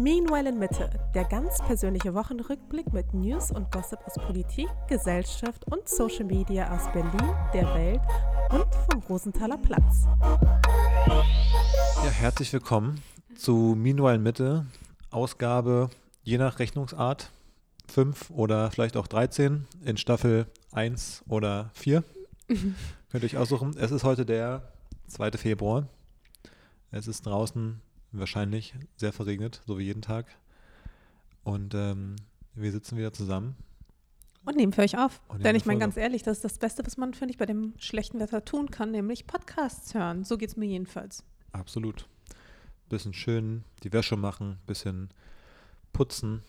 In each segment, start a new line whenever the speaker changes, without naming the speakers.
Meanwhile in Mitte, der ganz persönliche Wochenrückblick mit News und Gossip aus Politik, Gesellschaft und Social Media aus Berlin, der Welt und vom Rosenthaler Platz.
Ja, herzlich willkommen zu Meanwhile in Mitte, Ausgabe je nach Rechnungsart 5 oder vielleicht auch 13 in Staffel 1 oder 4. Könnt ihr euch aussuchen. Es ist heute der 2. Februar. Es ist draußen wahrscheinlich sehr verregnet, so wie jeden Tag. Und ähm, wir sitzen wieder zusammen.
Und nehmen für euch auf. Denn ich
eine
meine ganz ehrlich, das ist das Beste, was man, finde ich, bei dem schlechten Wetter tun kann, nämlich Podcasts hören. So geht es mir jedenfalls.
Absolut. Bisschen schön die Wäsche machen, bisschen putzen,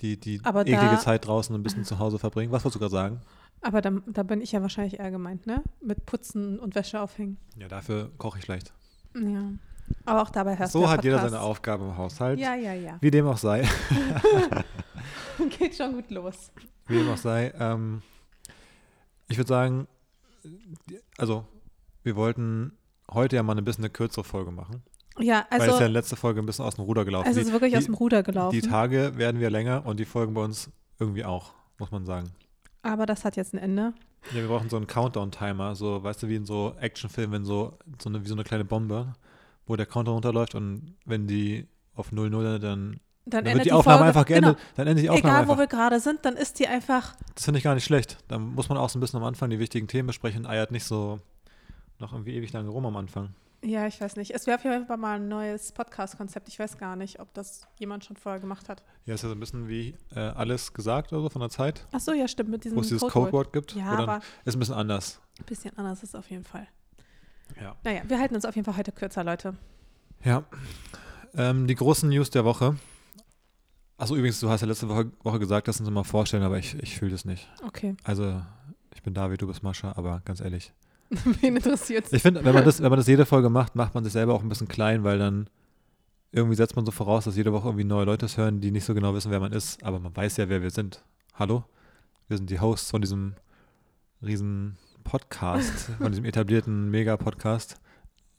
die, die
Aber
eklige
da-
Zeit draußen ein bisschen zu Hause verbringen. Was wolltest du gerade sagen?
Aber da, da bin ich ja wahrscheinlich eher gemeint, ne? Mit Putzen und Wäsche aufhängen.
Ja, dafür koche ich schlecht.
Ja. Aber auch dabei hörst du
So hat jeder seine Aufgabe im Haushalt.
Ja, ja, ja.
Wie dem auch sei.
Geht schon gut los.
Wie dem auch sei. Ähm, ich würde sagen, also wir wollten heute ja mal ein bisschen eine kürzere Folge machen.
Ja,
weil es
also
ja in der letzten Folge ein bisschen aus dem Ruder gelaufen
es ist wirklich
die,
aus dem Ruder gelaufen.
Die Tage werden wir länger und die Folgen bei uns irgendwie auch, muss man sagen.
Aber das hat jetzt ein Ende.
Ja, wir brauchen so einen Countdown-Timer, so, weißt du, wie in so Actionfilmen, wenn so, so eine, wie so eine kleine Bombe, wo der Countdown runterläuft und wenn die auf 0-0 landet, dann,
Dann,
dann
endet
wird die
die
Aufnahme
Folge,
einfach geendet.
Genau.
Dann endet die Aufnahme
Egal,
einfach.
wo wir gerade sind, dann ist die einfach.
Das finde ich gar nicht schlecht. Da muss man auch so ein bisschen am Anfang die wichtigen Themen besprechen und eiert nicht so noch irgendwie ewig lange rum am Anfang.
Ja, ich weiß nicht. Es wäre auf jeden Fall mal ein neues Podcast-Konzept. Ich weiß gar nicht, ob das jemand schon vorher gemacht hat.
Ja, ist ja so ein bisschen wie äh, alles gesagt oder so von der Zeit,
Ach so, ja, stimmt, mit diesem
wo es dieses
Codewort.
Gibt.
Ja,
dann,
aber
ist ein bisschen anders.
ein bisschen anders ist auf jeden Fall.
Ja.
Naja, wir halten uns auf jeden Fall heute kürzer, Leute.
Ja. Ähm, die großen News der Woche. Achso, übrigens, du hast ja letzte Woche, Woche gesagt, lass uns mal vorstellen, aber ich, ich fühle das nicht.
Okay.
Also, ich bin David, du bist Mascha, aber ganz ehrlich.
Wen interessiert's?
Ich finde, wenn man das, wenn man das jede Folge macht, macht man sich selber auch ein bisschen klein, weil dann irgendwie setzt man so voraus, dass jede Woche irgendwie neue Leute es hören, die nicht so genau wissen, wer man ist, aber man weiß ja, wer wir sind. Hallo? Wir sind die Hosts von diesem riesen Podcast, von diesem etablierten Mega-Podcast.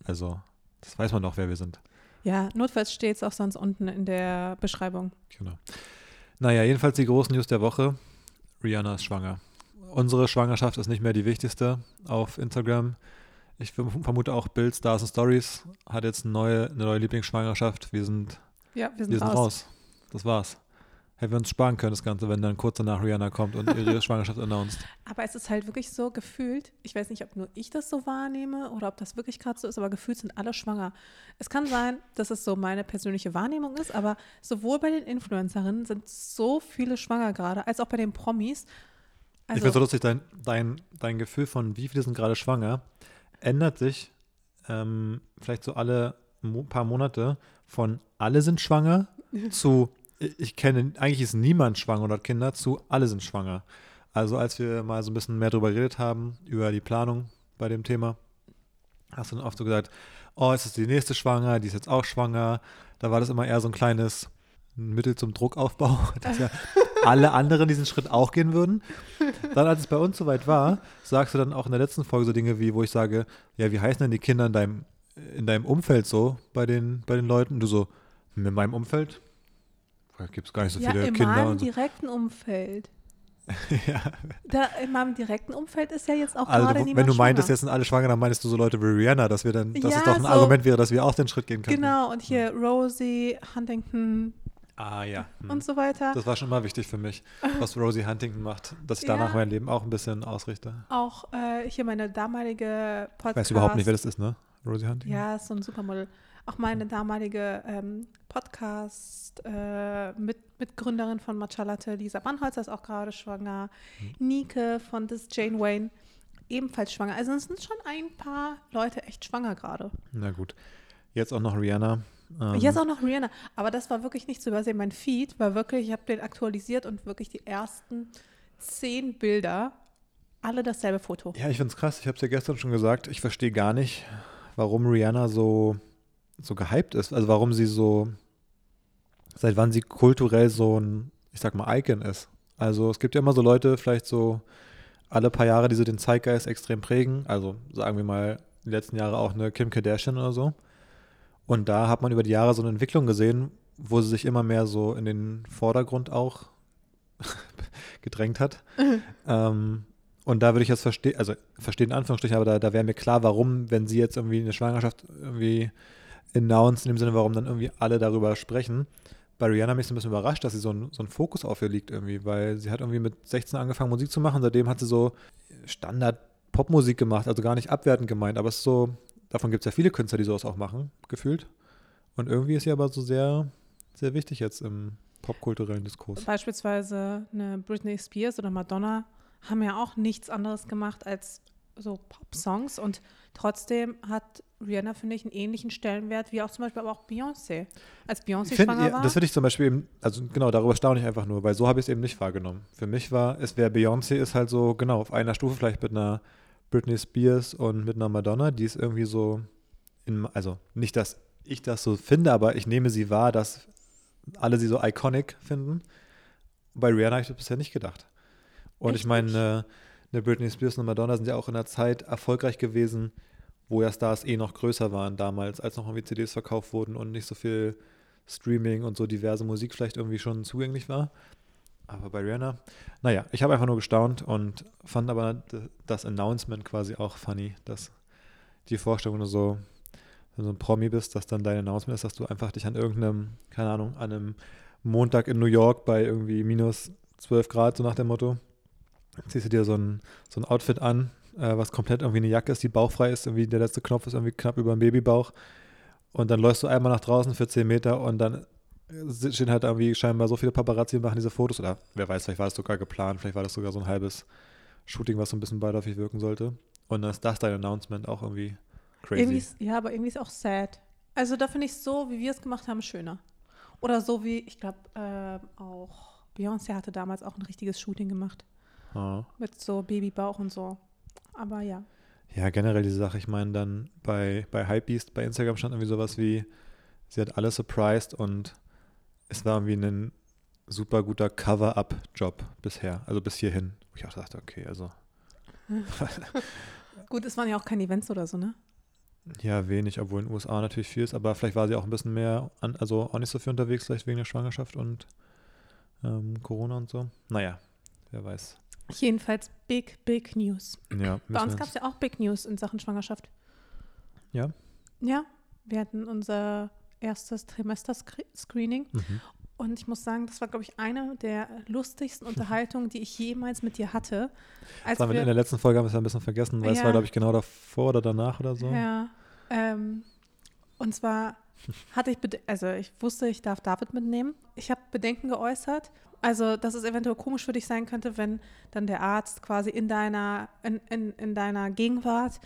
Also, das weiß man doch, wer wir sind.
Ja, notfalls steht es auch sonst unten in der Beschreibung.
Genau. Naja, jedenfalls die großen News der Woche. Rihanna ist schwanger. Unsere Schwangerschaft ist nicht mehr die wichtigste auf Instagram. Ich verm- vermute auch Bild, Stars and Stories hat jetzt eine neue, eine neue Lieblingsschwangerschaft. Wir sind,
Ja, wir sind,
wir sind
raus.
raus. Das war's. Hätten wir uns sparen können, das Ganze, wenn dann kurz danach Rihanna kommt und ihre Schwangerschaft announced.
Aber es ist halt wirklich so gefühlt, ich weiß nicht, ob nur ich das so wahrnehme oder ob das wirklich gerade so ist, aber gefühlt sind alle schwanger. Es kann sein, dass es so meine persönliche Wahrnehmung ist, aber sowohl bei den Influencerinnen sind so viele schwanger gerade, als auch bei den Promis.
ich
Also,
finde so lustig, dein, dein, dein Gefühl von wie viele sind gerade schwanger ändert sich ähm, vielleicht so alle mo paar Monate von alle sind schwanger zu ich kenne, eigentlich ist niemand schwanger oder hat Kinder, zu alle sind schwanger. Also als wir mal so ein bisschen mehr darüber geredet haben, über die Planung bei dem Thema, hast du dann oft so gesagt, oh, es ist die nächste schwanger, die ist jetzt auch schwanger. Da war das immer eher so ein kleines Mittel zum Druckaufbau, dass ja alle anderen diesen Schritt auch gehen würden. Dann, als es bei uns soweit war, sagst du dann auch in der letzten Folge so Dinge wie, wo ich sage, ja, wie heißen denn die Kinder in deinem, in deinem Umfeld so bei den, bei den Leuten? Und du so, "Hm, in meinem Umfeld? Da gibt es gar nicht so
ja,
viele
in
Kinder.
meinem
Und so.
direkten Umfeld.
ja.
Da, in meinem direkten Umfeld ist ja jetzt auch
Also,
gerade
du, wenn du meintest,
schwanger.
jetzt sind alle schwanger, dann meinst du so Leute wie Rihanna, dass wir dann, dass
Ja,
es doch ein
so-
Argument wäre, dass wir auch den Schritt gehen können.
Genau, und hier Rosie Huntington
Ah ja. Hm.
und so weiter.
Das war schon immer wichtig für mich, was Rosie Huntington macht, dass ich danach
Ja.
mein Leben auch ein bisschen ausrichte.
Auch äh, hier meine damalige Podcast.
Ich weiß überhaupt nicht, wer das ist, ne? Rosie Huntington?
Ja, ist so ein Supermodel. Auch meine damalige ähm, Podcast äh, von Matcha Latte, Lisa Bannholzer, ist auch gerade schwanger.
Mhm.
Nike von This Jane Wayne, ebenfalls schwanger. Also es sind schon ein paar Leute echt schwanger gerade.
Na gut. Jetzt auch noch Rihanna. Ähm,
Jetzt auch noch Rihanna. Aber das war wirklich nicht zu übersehen. Mein Feed war wirklich, ich habe den aktualisiert und wirklich die ersten zehn Bilder, alle dasselbe Foto.
Ja, ich finde es krass. Ich habe es ja gestern schon gesagt. Ich verstehe gar nicht, warum Rihanna so, so gehypt ist. Also warum sie so, seit wann sie kulturell so ein, ich sag mal, Icon ist. Also es gibt ja immer so Leute, vielleicht so alle paar Jahre, die so den Zeitgeist extrem prägen. Also sagen wir mal die letzten Jahre auch eine Kim Kardashian oder so. Und da hat man über die Jahre so eine Entwicklung gesehen, wo sie sich immer mehr so in den Vordergrund auch gedrängt hat. ähm, und da würde ich jetzt verstehen, also verstehen in Anführungsstrichen, aber da, da wäre mir klar, warum, wenn sie jetzt irgendwie eine Schwangerschaft irgendwie announced, in dem Sinne, warum dann irgendwie alle darüber sprechen. Bei Rihanna mich so ein bisschen überrascht, dass sie so ein, so ein Fokus auf ihr liegt irgendwie, weil sie hat irgendwie mit 16 angefangen Musik zu machen, seitdem hat sie so Standard-Popmusik gemacht, also gar nicht abwertend gemeint, aber es ist so, davon gibt es ja viele Künstler, die sowas auch machen, gefühlt. Und irgendwie ist sie aber so sehr, sehr wichtig jetzt im popkulturellen Diskurs.
Beispielsweise eine Britney Spears oder Madonna haben ja auch nichts anderes gemacht als so Pop-Songs und trotzdem hat Rihanna, finde ich, einen ähnlichen Stellenwert wie auch zum Beispiel aber auch Beyoncé. Als Beyoncé
Find,
schwanger
ja,
war.
Das finde ich zum Beispiel eben, also genau, darüber staune ich einfach nur, weil so habe ich es eben nicht wahrgenommen. Für mich war, es wäre Beyoncé ist halt so, genau, auf einer Stufe vielleicht mit einer Britney Spears und mit einer Madonna, die ist irgendwie so, in, also nicht, dass ich das so finde, aber ich nehme sie wahr, dass alle sie so iconic finden. Bei Rihanna habe ich das bisher nicht gedacht. Und
Echt
ich meine? Eine, Britney Spears und Madonna sind ja auch in einer Zeit erfolgreich gewesen, wo ja Stars eh noch größer waren damals, als noch irgendwie CDs verkauft wurden und nicht so viel Streaming und so diverse Musik vielleicht irgendwie schon zugänglich war. Aber bei Rihanna, naja, ich habe einfach nur gestaunt und fand aber das Announcement quasi auch funny, dass die Vorstellung, du so, wenn du so ein Promi bist, dass dann dein Announcement ist, dass du einfach dich an irgendeinem, keine Ahnung, an einem Montag in New York bei irgendwie minus 12 Grad, so nach dem Motto, ziehst du dir so ein, so ein Outfit an, äh, was komplett irgendwie eine Jacke ist, die bauchfrei ist, irgendwie der letzte Knopf ist irgendwie knapp über dem Babybauch und dann läufst du einmal nach draußen für 10 Meter und dann äh, stehen halt irgendwie scheinbar so viele Paparazzi und machen diese Fotos oder wer weiß, vielleicht war das sogar geplant, vielleicht war das sogar so ein halbes Shooting, was so ein bisschen beiläufig wirken sollte und dann ist das dein Announcement auch irgendwie crazy.
Irgendwie ist, ja, aber irgendwie ist auch sad. Also da finde ich so, wie wir es gemacht haben, schöner. Oder so wie, ich glaube, ähm, auch Beyoncé hatte damals auch ein richtiges Shooting gemacht.
Ja.
Mit so Babybauch und so. Aber ja.
Ja, generell diese Sache, ich meine dann bei, bei Hypebeast bei Instagram stand irgendwie sowas wie, sie hat alle surprised und es war irgendwie ein super guter Cover-Up-Job bisher, also bis hierhin. Wo ich auch dachte, okay, also
Gut, es waren ja auch keine Events oder so, ne?
ja, wenig, obwohl in den USA natürlich viel ist, aber vielleicht war sie auch ein bisschen mehr, an, also auch nicht so viel unterwegs, vielleicht wegen der Schwangerschaft und ähm, Corona und so. Naja, wer weiß.
Jedenfalls big, big News.
Ja,
Bei uns gab es ja auch Big News in Sachen Schwangerschaft.
Ja?
Ja, wir hatten unser erstes Trimester-Screening
Mhm.
und ich muss sagen, das war, glaube ich, eine der lustigsten Unterhaltungen, die ich jemals mit dir hatte. Als
wir in der letzten Folge haben wir es ja ein bisschen vergessen, weil es
Ja.
war, glaube ich, genau davor oder danach oder so.
Ja. Ähm, und zwar hatte ich, Bede also ich wusste, ich darf David mitnehmen. Ich habe Bedenken geäußert. Also, dass es eventuell komisch für dich sein könnte, wenn dann der Arzt quasi in deiner, in, in, in deiner Gegenwart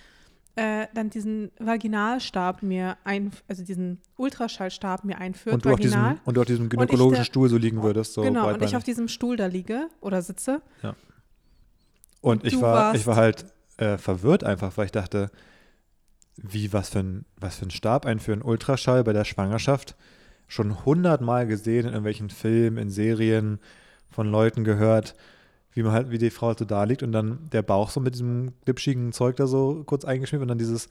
äh, dann diesen Vaginalstab mir ein, also diesen Ultraschallstab mir einführt,
Und du, auf
vaginal.
diesem, und du auf diesem gynäkologischen Stuhl so liegen würdest, so
genau, und ich auf diesem Stuhl da liege oder sitze.
Und
Und
ich war, ich war halt äh, verwirrt einfach, weil ich dachte, wie, was für ein, was für ein Stab einführen? Ultraschall bei der Schwangerschaft? Schon hundertmal gesehen in irgendwelchen Filmen, in Serien, von Leuten gehört, wie man halt, wie die Frau so da liegt und dann der Bauch so mit diesem glitschigen Zeug da so kurz eingeschmiert und dann dieses,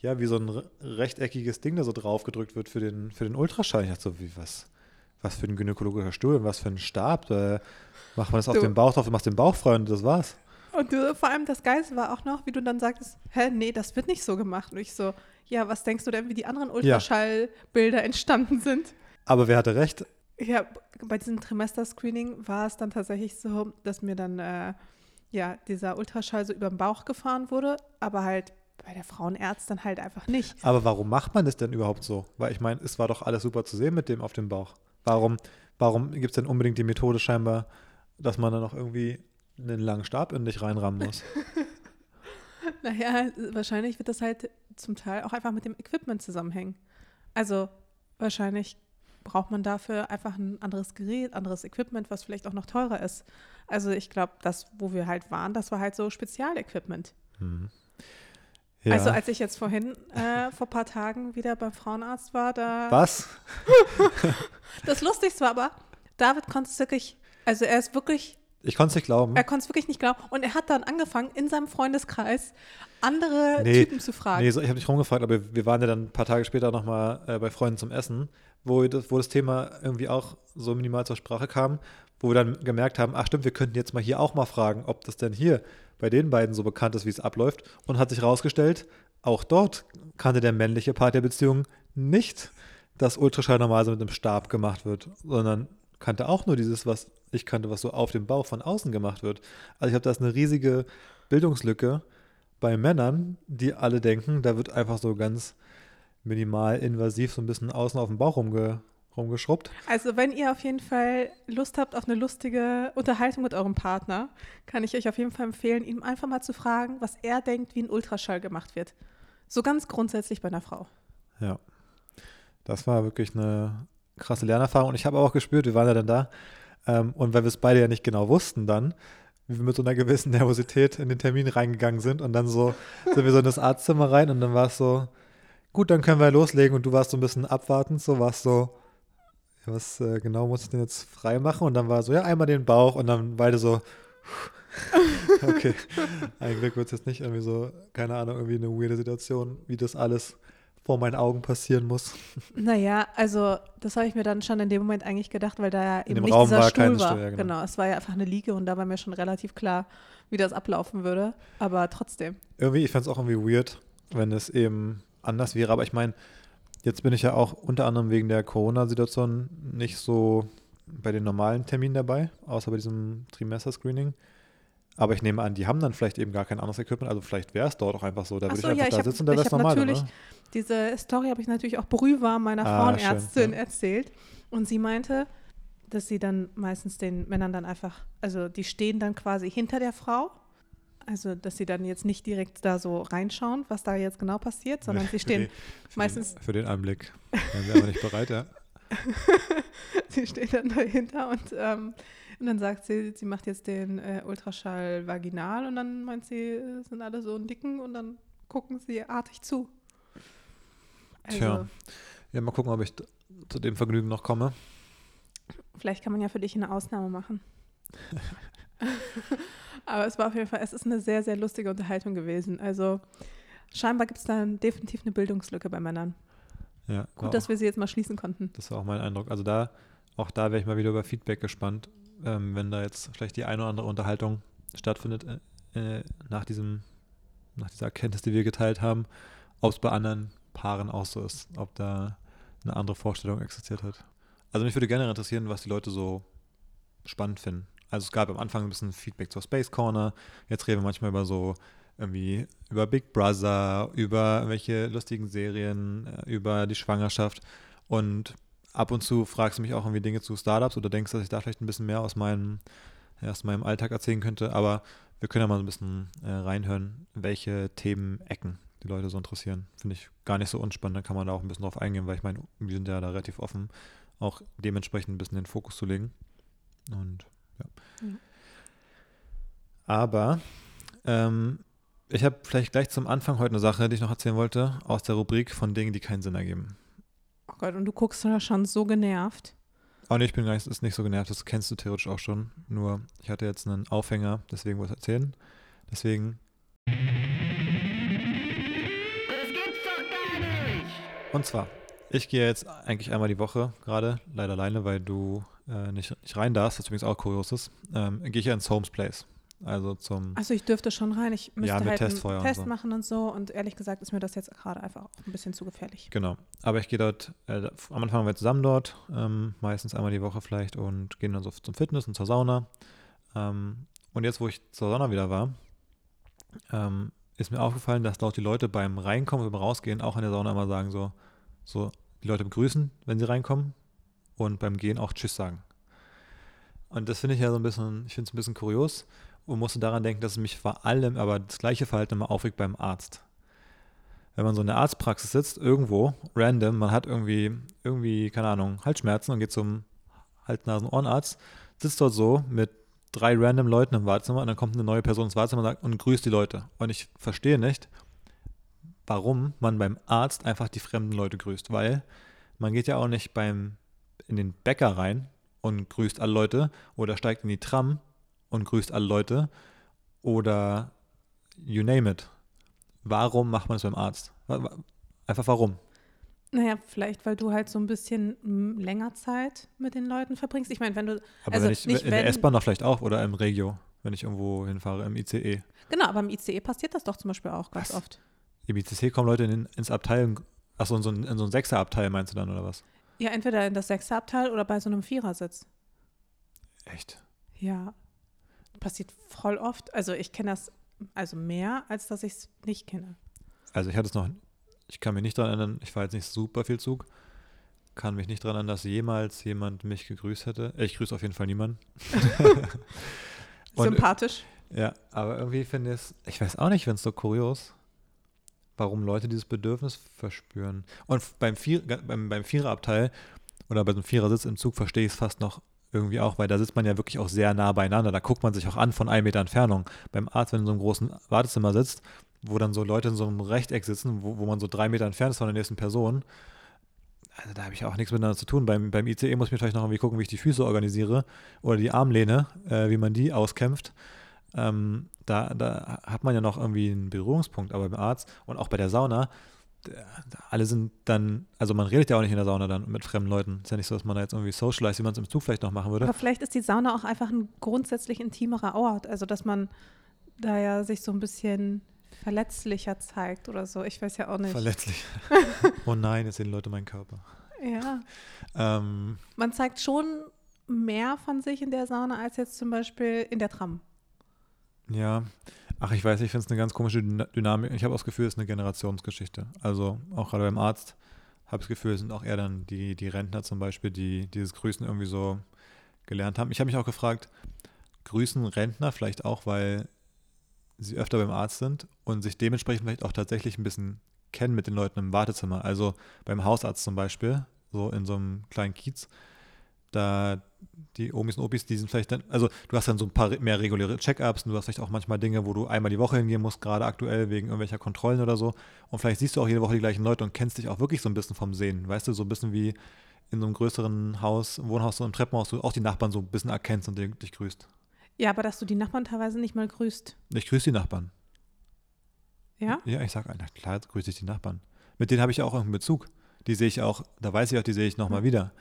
ja, wie so ein re- rechteckiges Ding da so drauf gedrückt wird für den, für den Ultraschall. Ich dachte so, wie, was, was für ein gynäkologischer Stuhl und was für ein Stab? Da macht man das auf
Du-
den Bauch drauf, du machst den Bauch frei und das war's.
Und du, vor allem das Geilste war auch noch, wie du dann sagtest, hä, nee, das wird nicht so gemacht. Und ich so, ja, was denkst du denn, wie die anderen Ultraschallbilder entstanden sind?
Aber wer hatte recht?
Ja, bei diesem Trimester-Screening war es dann tatsächlich so, dass mir dann äh, ja dieser Ultraschall so über den Bauch gefahren wurde, aber halt bei der Frauenärztin halt einfach nicht.
Aber warum macht man das denn überhaupt so? Weil ich meine, es war doch alles super zu sehen mit dem auf dem Bauch. Warum, warum gibt es denn unbedingt die Methode scheinbar, dass man dann noch irgendwie einen langen Stab in dich reinrammen muss?
Naja, wahrscheinlich wird das halt zum Teil auch einfach mit dem Equipment zusammenhängen. Also wahrscheinlich braucht man dafür einfach ein anderes Gerät, anderes Equipment, was vielleicht auch noch teurer ist. Also ich glaube, das, wo wir halt waren, das war halt so Spezialequipment.
Hm. Ja.
Also als ich jetzt vorhin, äh, vor ein paar Tagen wieder beim Frauenarzt war, da...
Was?
Das Lustigste war aber, David konnte es wirklich, also er ist wirklich
Ich konnte es nicht glauben.
Er konnte es wirklich nicht glauben. Und er hat dann angefangen, in seinem Freundeskreis andere
Nee,
Typen zu fragen.
Nee, so, ich habe nicht rumgefragt, aber wir waren ja dann ein paar Tage später nochmal äh, bei Freunden zum Essen, wo das, wo das Thema irgendwie auch so minimal zur Sprache kam, wo wir dann gemerkt haben, ach stimmt, wir könnten jetzt mal hier auch mal fragen, ob das denn hier bei den beiden so bekannt ist, wie es abläuft. Und hat sich herausgestellt, auch dort kannte der männliche Part der Beziehung nicht, dass Ultraschall normalerweise mit einem Stab gemacht wird, sondern kannte auch nur dieses, was ich kannte, was so auf dem Bauch von außen gemacht wird. Also ich habe da ist eine riesige Bildungslücke bei Männern, die alle denken, da wird einfach so ganz minimal invasiv so ein bisschen außen auf dem Bauch rumge, rumgeschrubbt.
Also wenn ihr auf jeden Fall Lust habt auf eine lustige Unterhaltung mit eurem Partner, kann ich euch auf jeden Fall empfehlen, ihm einfach mal zu fragen, was er denkt, wie ein Ultraschall gemacht wird. So ganz grundsätzlich bei einer Frau.
Ja. Das war wirklich eine krasse Lernerfahrung. Und ich habe auch gespürt, wir waren ja dann da. Ähm, und weil wir es beide ja nicht genau wussten dann, wie wir mit so einer gewissen Nervosität in den Termin reingegangen sind. Und dann so sind wir so in das Arztzimmer rein und dann war es so, gut, dann können wir loslegen. Und du warst so ein bisschen abwartend, so warst so, ja, was äh, genau muss ich denn jetzt frei machen? Und dann war so, ja, einmal den Bauch und dann beide so, okay, ein Glück wird es jetzt nicht irgendwie so, keine Ahnung, irgendwie eine weirde Situation, wie das alles vor meinen Augen passieren muss.
Naja, also das habe ich mir dann schon in dem Moment eigentlich gedacht, weil da ja eben
dem
nicht
Raum
dieser
war
Stuhl war.
Stuhl, ja, genau.
genau, es war ja einfach eine Liege und da war mir schon relativ klar, wie das ablaufen würde. Aber trotzdem.
Irgendwie, ich fand es auch irgendwie weird, wenn es eben anders wäre. Aber ich meine, jetzt bin ich ja auch unter anderem wegen der Corona-Situation nicht so bei den normalen Terminen dabei, außer bei diesem Trimester-Screening. Aber ich nehme an, die haben dann vielleicht eben gar kein anderes Equipment. Also vielleicht wäre es dort auch einfach so. Da würde
so,
ich einfach
ja, ich
da
hab-
sitzen und da
ich
wäre es normal.
natürlich-
Oder?
Diese Story habe ich natürlich auch brühwarm meiner
Ah,
Frauenärztin
schön, ja.
erzählt. Und sie meinte, dass sie dann meistens den Männern dann einfach, also die stehen dann quasi hinter der Frau. Also, dass sie dann jetzt nicht direkt da so reinschauen, was da jetzt genau passiert, sondern sie stehen,
Für den-
meistens-
Für den Anblick. Dann wären wir nicht bereit, ja.
sie stehen dann dahinter und, ähm, und dann sagt sie, sie macht jetzt den äh, Ultraschall vaginal und dann meint sie, äh, sind alle so dicken und dann gucken sie artig zu. Also,
Tja. Ja, mal gucken, ob ich zu dem Vergnügen noch komme.
Vielleicht kann man ja für dich eine Ausnahme machen. Aber es war auf jeden Fall, es ist eine sehr, sehr lustige Unterhaltung gewesen. Also scheinbar gibt es da definitiv eine Bildungslücke bei Männern.
Ja,
Gut, dass
auch-
wir sie jetzt mal schließen konnten.
Das war auch mein Eindruck. Also da, auch da wäre ich mal wieder über Feedback gespannt, ähm, wenn da jetzt vielleicht die eine oder andere Unterhaltung stattfindet äh, äh, nach diesem, nach dieser Erkenntnis, die wir geteilt haben, ob es bei anderen Paaren auch so ist, ob da eine andere Vorstellung existiert hat. Also mich würde generell interessieren, was die Leute so spannend finden. Also es gab am Anfang ein bisschen Feedback zur Space Corner, jetzt reden wir manchmal über so irgendwie über Big Brother, über irgendwelche lustigen Serien, äh, über die Schwangerschaft und ab und zu fragst du mich auch irgendwie Dinge zu Startups oder denkst, dass ich da vielleicht ein bisschen mehr aus meinem, ja, aus meinem Alltag erzählen könnte, aber wir können ja mal so ein bisschen äh, reinhören, welche Themen-Ecken die Leute so interessieren. Finde ich gar nicht so unspannend, da kann man da auch ein bisschen drauf eingehen, weil ich meine, wir sind ja da relativ offen, auch dementsprechend ein bisschen den Fokus zu legen. Und ja.
Ja.
Aber ähm, ich habe vielleicht gleich zum Anfang heute eine Sache, die ich noch erzählen wollte, aus der Rubrik von Dingen, die keinen Sinn ergeben.
Gott, und du guckst da schon so genervt.
Oh nee, ich bin gar nicht, ist nicht so genervt, das kennst du theoretisch auch schon. Nur ich hatte jetzt einen Aufhänger, deswegen wollte ich erzählen. Deswegen.
Das gibt's doch gar nicht!
Und zwar, ich gehe jetzt eigentlich einmal die Woche gerade, leider alleine, weil du äh, nicht, nicht rein darfst, was übrigens auch kurios ist, ähm, gehe ich ja ins Homes Place. Also zum.
Also ich dürfte schon rein. Ich müsste
Ja, mit
halt
Test
einen
vorher und
Test
so.
machen und so. Und ehrlich gesagt ist mir das jetzt gerade einfach auch ein bisschen zu gefährlich.
Genau. Aber ich gehe dort, äh, am Anfang waren wir zusammen dort, ähm, meistens einmal die Woche vielleicht und gehen dann so zum Fitness und zur Sauna. Ähm, und jetzt, wo ich zur Sauna wieder war, ähm, ist mir aufgefallen, dass dort die Leute beim Reinkommen und beim Rausgehen auch in der Sauna immer sagen, so, so die Leute begrüßen, wenn sie reinkommen und beim Gehen auch Tschüss sagen. Und das finde ich ja so ein bisschen, ich finde es ein bisschen kurios und musste daran denken, dass es mich vor allem aber das gleiche Verhalten immer aufregt beim Arzt wenn man so in der Arztpraxis sitzt, irgendwo, random, man hat irgendwie, irgendwie, keine Ahnung, Halsschmerzen und geht zum Hals-Nasen-Ohrenarzt, sitzt dort so mit drei random Leuten im Wartezimmer und dann kommt eine neue Person ins Wartezimmer und, grüßt die Leute. Und ich verstehe nicht, warum man beim Arzt einfach die fremden Leute grüßt, weil man geht ja auch nicht beim, in den Bäcker rein und grüßt alle Leute oder steigt in die Tram und grüßt alle Leute oder you name it. Warum macht man es beim Arzt? Einfach warum?
Naja, vielleicht, weil du halt so ein bisschen länger Zeit mit den Leuten verbringst. Ich meine, wenn du,
Aber
Also
wenn ich
nicht
in der S-Bahn noch vielleicht auch oder im Regio, wenn ich irgendwo hinfahre, im ICE.
genau, aber im ICE passiert das doch zum Beispiel auch ganz
Was?
oft.
Im ICC kommen Leute in, ins Abteil, achso, in so ein, in so ein Sechserabteil meinst du dann oder was?
Ja, entweder in das Sechserabteil oder bei so einem Vierersitz.
Echt?
Ja, passiert voll oft. Also ich kenne das also mehr, als dass ich es nicht kenne.
Also ich hatte es noch, ich kann mich nicht daran erinnern, ich fahre jetzt nicht super viel Zug, kann mich nicht daran erinnern, dass jemals jemand mich gegrüßt hätte. Ich grüße auf jeden Fall niemanden. Und-
Sympathisch.
Ja, aber irgendwie finde ich es, ich weiß auch nicht, wenn es so kurios, warum Leute dieses Bedürfnis verspüren. Und beim, Vier, beim, beim Viererabteil oder bei so einem Vierersitz im Zug verstehe ich es fast noch irgendwie auch, weil da sitzt man ja wirklich auch sehr nah beieinander. Da guckt man sich auch an von einem Meter Entfernung. Beim Arzt, wenn du in so einem großen Wartezimmer sitzt, wo dann so Leute in so einem Rechteck sitzen, wo, wo man so drei Meter entfernt ist von der nächsten Person, also da habe ich auch nichts miteinander zu tun. Beim, beim ICE muss ich mir vielleicht noch irgendwie gucken, wie ich die Füße organisiere oder die Armlehne, äh, wie man die auskämpft. Ähm, da, da hat man ja noch irgendwie einen Berührungspunkt, aber beim Arzt und auch bei der Sauna, alle sind dann, also man redet ja auch nicht in der Sauna dann mit fremden Leuten. Ist ja nicht so, dass man da jetzt irgendwie socialize, wie man es im Zug vielleicht noch machen würde.
Aber vielleicht ist die Sauna auch einfach ein grundsätzlich intimerer Ort. Also dass man da ja sich so ein bisschen verletzlicher zeigt oder so. Ich weiß ja auch nicht.
Verletzlich. oh nein, jetzt sehen Leute meinen Körper.
Ja.
Ähm,
Man zeigt schon mehr von sich in der Sauna als jetzt zum Beispiel in der Tram.
ja, ach, ich weiß, ich finde es eine ganz komische Dyna- Dynamik. Ich habe auch das Gefühl, es ist eine Generationsgeschichte. Also auch gerade beim Arzt habe ich das Gefühl, es sind auch eher dann die, die Rentner zum Beispiel, die dieses Grüßen irgendwie so gelernt haben. Ich habe mich auch gefragt, grüßen Rentner vielleicht auch, weil sie öfter beim Arzt sind und sich dementsprechend vielleicht auch tatsächlich ein bisschen kennen mit den Leuten im Wartezimmer. Also beim Hausarzt zum Beispiel, so in so einem kleinen Kiez, da die Omis und Opis, die sind vielleicht dann, also du hast dann so ein paar mehr reguläre Check-ups und du hast vielleicht auch manchmal Dinge, wo du einmal die Woche hingehen musst, gerade aktuell wegen irgendwelcher Kontrollen oder so. Und vielleicht siehst du auch jede Woche die gleichen Leute und kennst dich auch wirklich so ein bisschen vom Sehen. Weißt du, so ein bisschen wie in so einem größeren Haus, Wohnhaus, so im Treppenhaus, du auch die Nachbarn so ein bisschen erkennst und dich, grüßt.
Ja, aber dass du die Nachbarn teilweise nicht mal grüßt.
Ich grüße die Nachbarn.
Ja?
Ja, ich sage, na klar, grüße ich die Nachbarn. Mit denen habe ich ja auch irgendeinen Bezug. Die sehe ich auch, da weiß ich auch, die sehe ich nochmal
Hm.
wieder.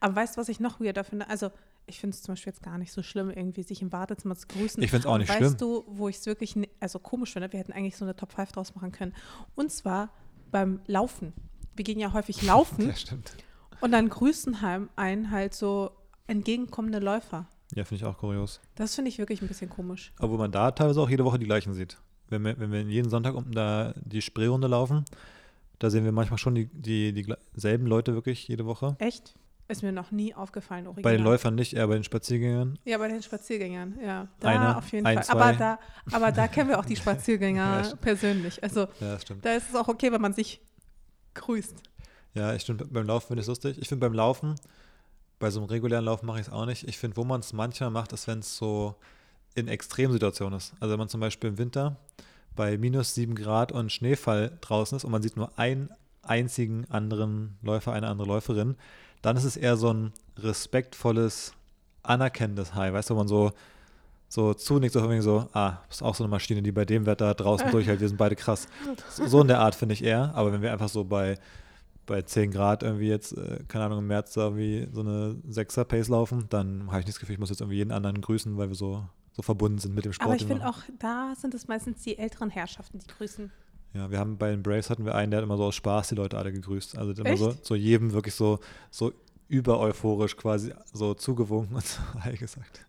Aber weißt du, was ich noch weirder finde? Also, ich finde es zum Beispiel jetzt gar nicht so schlimm, irgendwie sich im Wartezimmer zu grüßen.
Ich finde es auch nicht
weißt
schlimm.
du, wo ich es wirklich, ni- also komisch finde, wir hätten eigentlich so eine Top 5 draus machen können. Und zwar beim Laufen. Wir gehen ja häufig laufen
Ja, stimmt.
und dann grüßen einen halt so entgegenkommende Läufer.
Ja, finde ich auch kurios.
Das finde ich wirklich ein bisschen komisch.
Obwohl man da teilweise auch jede Woche die gleichen sieht. Wenn wir, wenn wir jeden Sonntag unten da die Spreerunde laufen, da sehen wir manchmal schon die, die, die selben Leute wirklich jede Woche.
Echt? Ist mir noch nie aufgefallen, original.
Bei den Läufern nicht, eher bei den Spaziergängern.
Ja, bei den Spaziergängern, ja. Da
Einer,
auf jeden
ein,
Fall.
zwei.
Aber da, aber da kennen wir auch die
Ja,
Spaziergänger
stimmt.
persönlich. Also
Ja,
da ist es auch okay, wenn man sich grüßt.
Ja, ich finde, beim Laufen finde ich es lustig. Ich finde beim Laufen, bei so einem regulären Laufen mache ich es auch nicht. Ich finde, wo man es manchmal macht, ist, wenn es so in Extremsituationen ist. Also wenn man zum Beispiel im Winter bei minus sieben Grad und Schneefall draußen ist und man sieht nur einen einzigen anderen Läufer, eine andere Läuferin, dann ist es eher so ein respektvolles, anerkennendes High, weißt du, wo man so, so zunickt, so irgendwie so, ah, ist auch so eine Maschine, die bei dem Wetter draußen durchhält, wir sind beide krass. So, so in der Art finde ich eher, aber wenn wir einfach so bei bei 10 Grad irgendwie jetzt, äh, keine Ahnung, im März da irgendwie so eine 6er Pace laufen, dann habe ich nicht das Gefühl, ich muss jetzt irgendwie jeden anderen grüßen, weil wir so, so verbunden sind mit dem Sport.
Aber ich finde auch, da sind es meistens die älteren Herrschaften, die grüßen.
Ja, wir haben bei den Braves hatten wir einen, der hat immer so aus Spaß die Leute alle gegrüßt. Also immer so, so jedem wirklich so, so über euphorisch quasi so zugewunken und so Hi gesagt.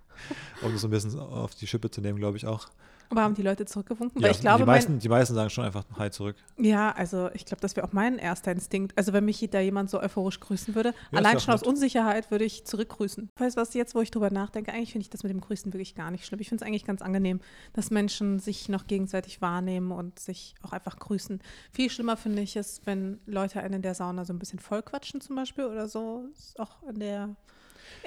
Um das so ein bisschen auf die Schippe zu nehmen, glaube ich auch.
Aber haben die Leute zurückgewunken?
Ja,
Weil ich glaube,
die,
mein,
meisten, die meisten sagen schon einfach Hi zurück.
ja, also ich glaube, das wäre auch mein erster Instinkt. Also wenn mich da jemand so euphorisch grüßen würde,
Ja,
allein schon aus. Unsicherheit würde ich zurückgrüßen. Weißt du was, jetzt wo ich drüber nachdenke, eigentlich finde ich das mit dem Grüßen wirklich gar nicht schlimm. Ich finde es eigentlich ganz angenehm, dass Menschen sich noch gegenseitig wahrnehmen und sich auch einfach grüßen. Viel schlimmer finde ich es, wenn Leute einen in der Sauna so ein bisschen vollquatschen zum Beispiel oder so. Ist auch in der,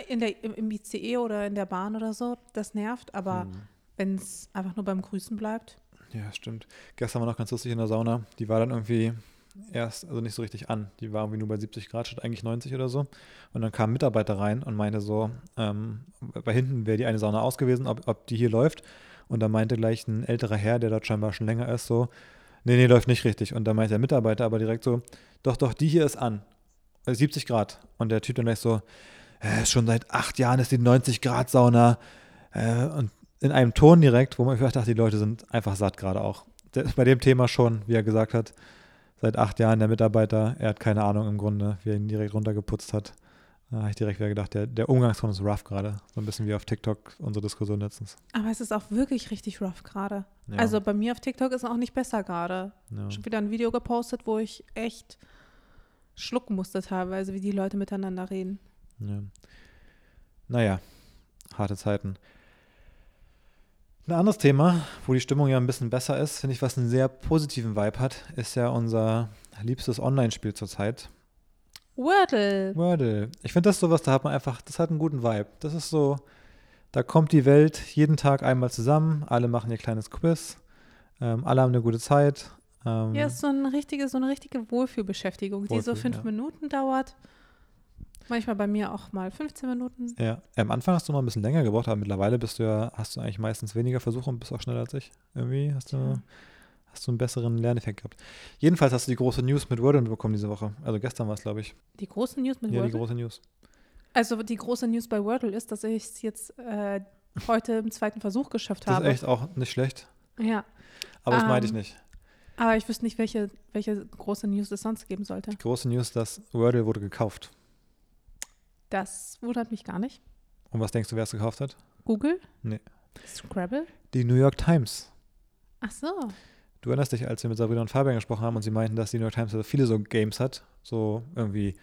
in der, im, ICE oder in der Bahn oder so. Das nervt, aber
Hm.
Wenn es einfach nur beim Grüßen bleibt.
Ja, stimmt. Gestern war noch ganz lustig in der Sauna. Die war dann irgendwie erst, also nicht so richtig an. Die war irgendwie nur bei 70 Grad, statt eigentlich 90 oder so. Und dann kam ein Mitarbeiter rein und meinte so, ähm, bei hinten wäre die eine Sauna aus gewesen, ob, ob die hier läuft. Und da meinte gleich ein älterer Herr, der dort scheinbar schon länger ist, so, nee, nee, läuft nicht richtig. Und da meinte der Mitarbeiter aber direkt so, doch, doch, die hier ist an. Äh, 70 Grad. Und der Typ dann gleich so, äh, schon seit acht Jahren ist die 90 Grad Sauna. Äh, und in einem Ton direkt, wo man vielleicht dachte, die Leute sind einfach satt gerade auch. Bei dem Thema schon, wie er gesagt hat, seit acht Jahren der Mitarbeiter, er hat keine Ahnung im Grunde, wie er ihn direkt runtergeputzt hat. Da habe ich direkt wieder gedacht, der, der Umgangston ist rough gerade. So ein bisschen wie auf TikTok unsere Diskussion letztens.
Aber es ist auch wirklich richtig rough gerade.
Ja.
Also bei mir auf TikTok ist es auch nicht besser gerade.
Ja.
Schon wieder ein Video gepostet, wo ich echt schlucken musste teilweise, wie die Leute miteinander reden.
Ja. Naja, harte Zeiten. Ein anderes Thema, wo die Stimmung ja ein bisschen besser ist, finde ich, was einen sehr positiven Vibe hat, ist ja unser liebstes Online-Spiel zurzeit,
Wordle.
Wordle. Ich finde das sowas, da hat man einfach, das hat einen guten Vibe. Das ist so, da kommt die Welt jeden Tag einmal zusammen, alle machen ihr kleines Quiz, ähm, alle haben eine gute Zeit. Ähm,
Ja, ist so eine richtige, so eine richtige Wohlfühlbeschäftigung, die so
Wohlfühl,
fünf
ja.
Minuten dauert. Manchmal bei mir auch mal 15 Minuten.
Ja, am Anfang hast du noch ein bisschen länger gebraucht, aber mittlerweile bist du ja, hast du eigentlich meistens weniger Versuche und bist auch schneller als ich. Irgendwie hast du,
Ja.
hast du einen besseren Lerneffekt gehabt. Jedenfalls hast du die große News mit Wordle bekommen diese Woche. Also gestern war es, glaube ich.
Die große News mit
Ja, die
Wordle.
große News.
Also die große News bei Wordle ist, dass ich es jetzt äh, heute im zweiten Versuch geschafft
Das ist
habe.
echt auch nicht schlecht,
Ja,
aber das meinte ich
Ähm,
nicht.
aber ich wüsste nicht, welche, welche große News es sonst geben sollte.
Die große News, dass Wordle wurde gekauft.
Das wundert mich gar nicht.
Und was denkst du, wer es gekauft hat?
Google?
Nee.
Scrabble?
Die New York Times.
Ach so.
Du erinnerst dich, als wir mit Sabrina und Fabian gesprochen haben und sie meinten, dass die New York Times viele so Games hat, so irgendwie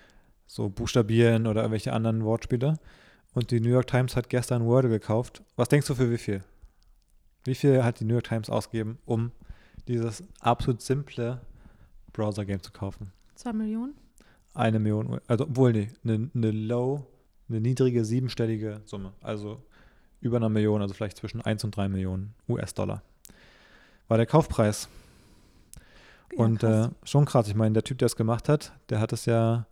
so Buchstabieren oder irgendwelche anderen Wortspiele. Und die New York Times hat gestern Wordle gekauft. Was denkst du für wie viel? Wie viel hat die New York Times ausgegeben, um dieses absolut simple Browser-Game zu kaufen?
Zwei Millionen?
Eine Million, also obwohl, nee, eine, eine low, eine niedrige siebenstellige Summe. Also über einer Million, also vielleicht zwischen 1 und 3 Millionen US-Dollar. War der Kaufpreis.
Ja,
Und äh, schon krass. Ich meine, der Typ, der es gemacht hat, der hat es ja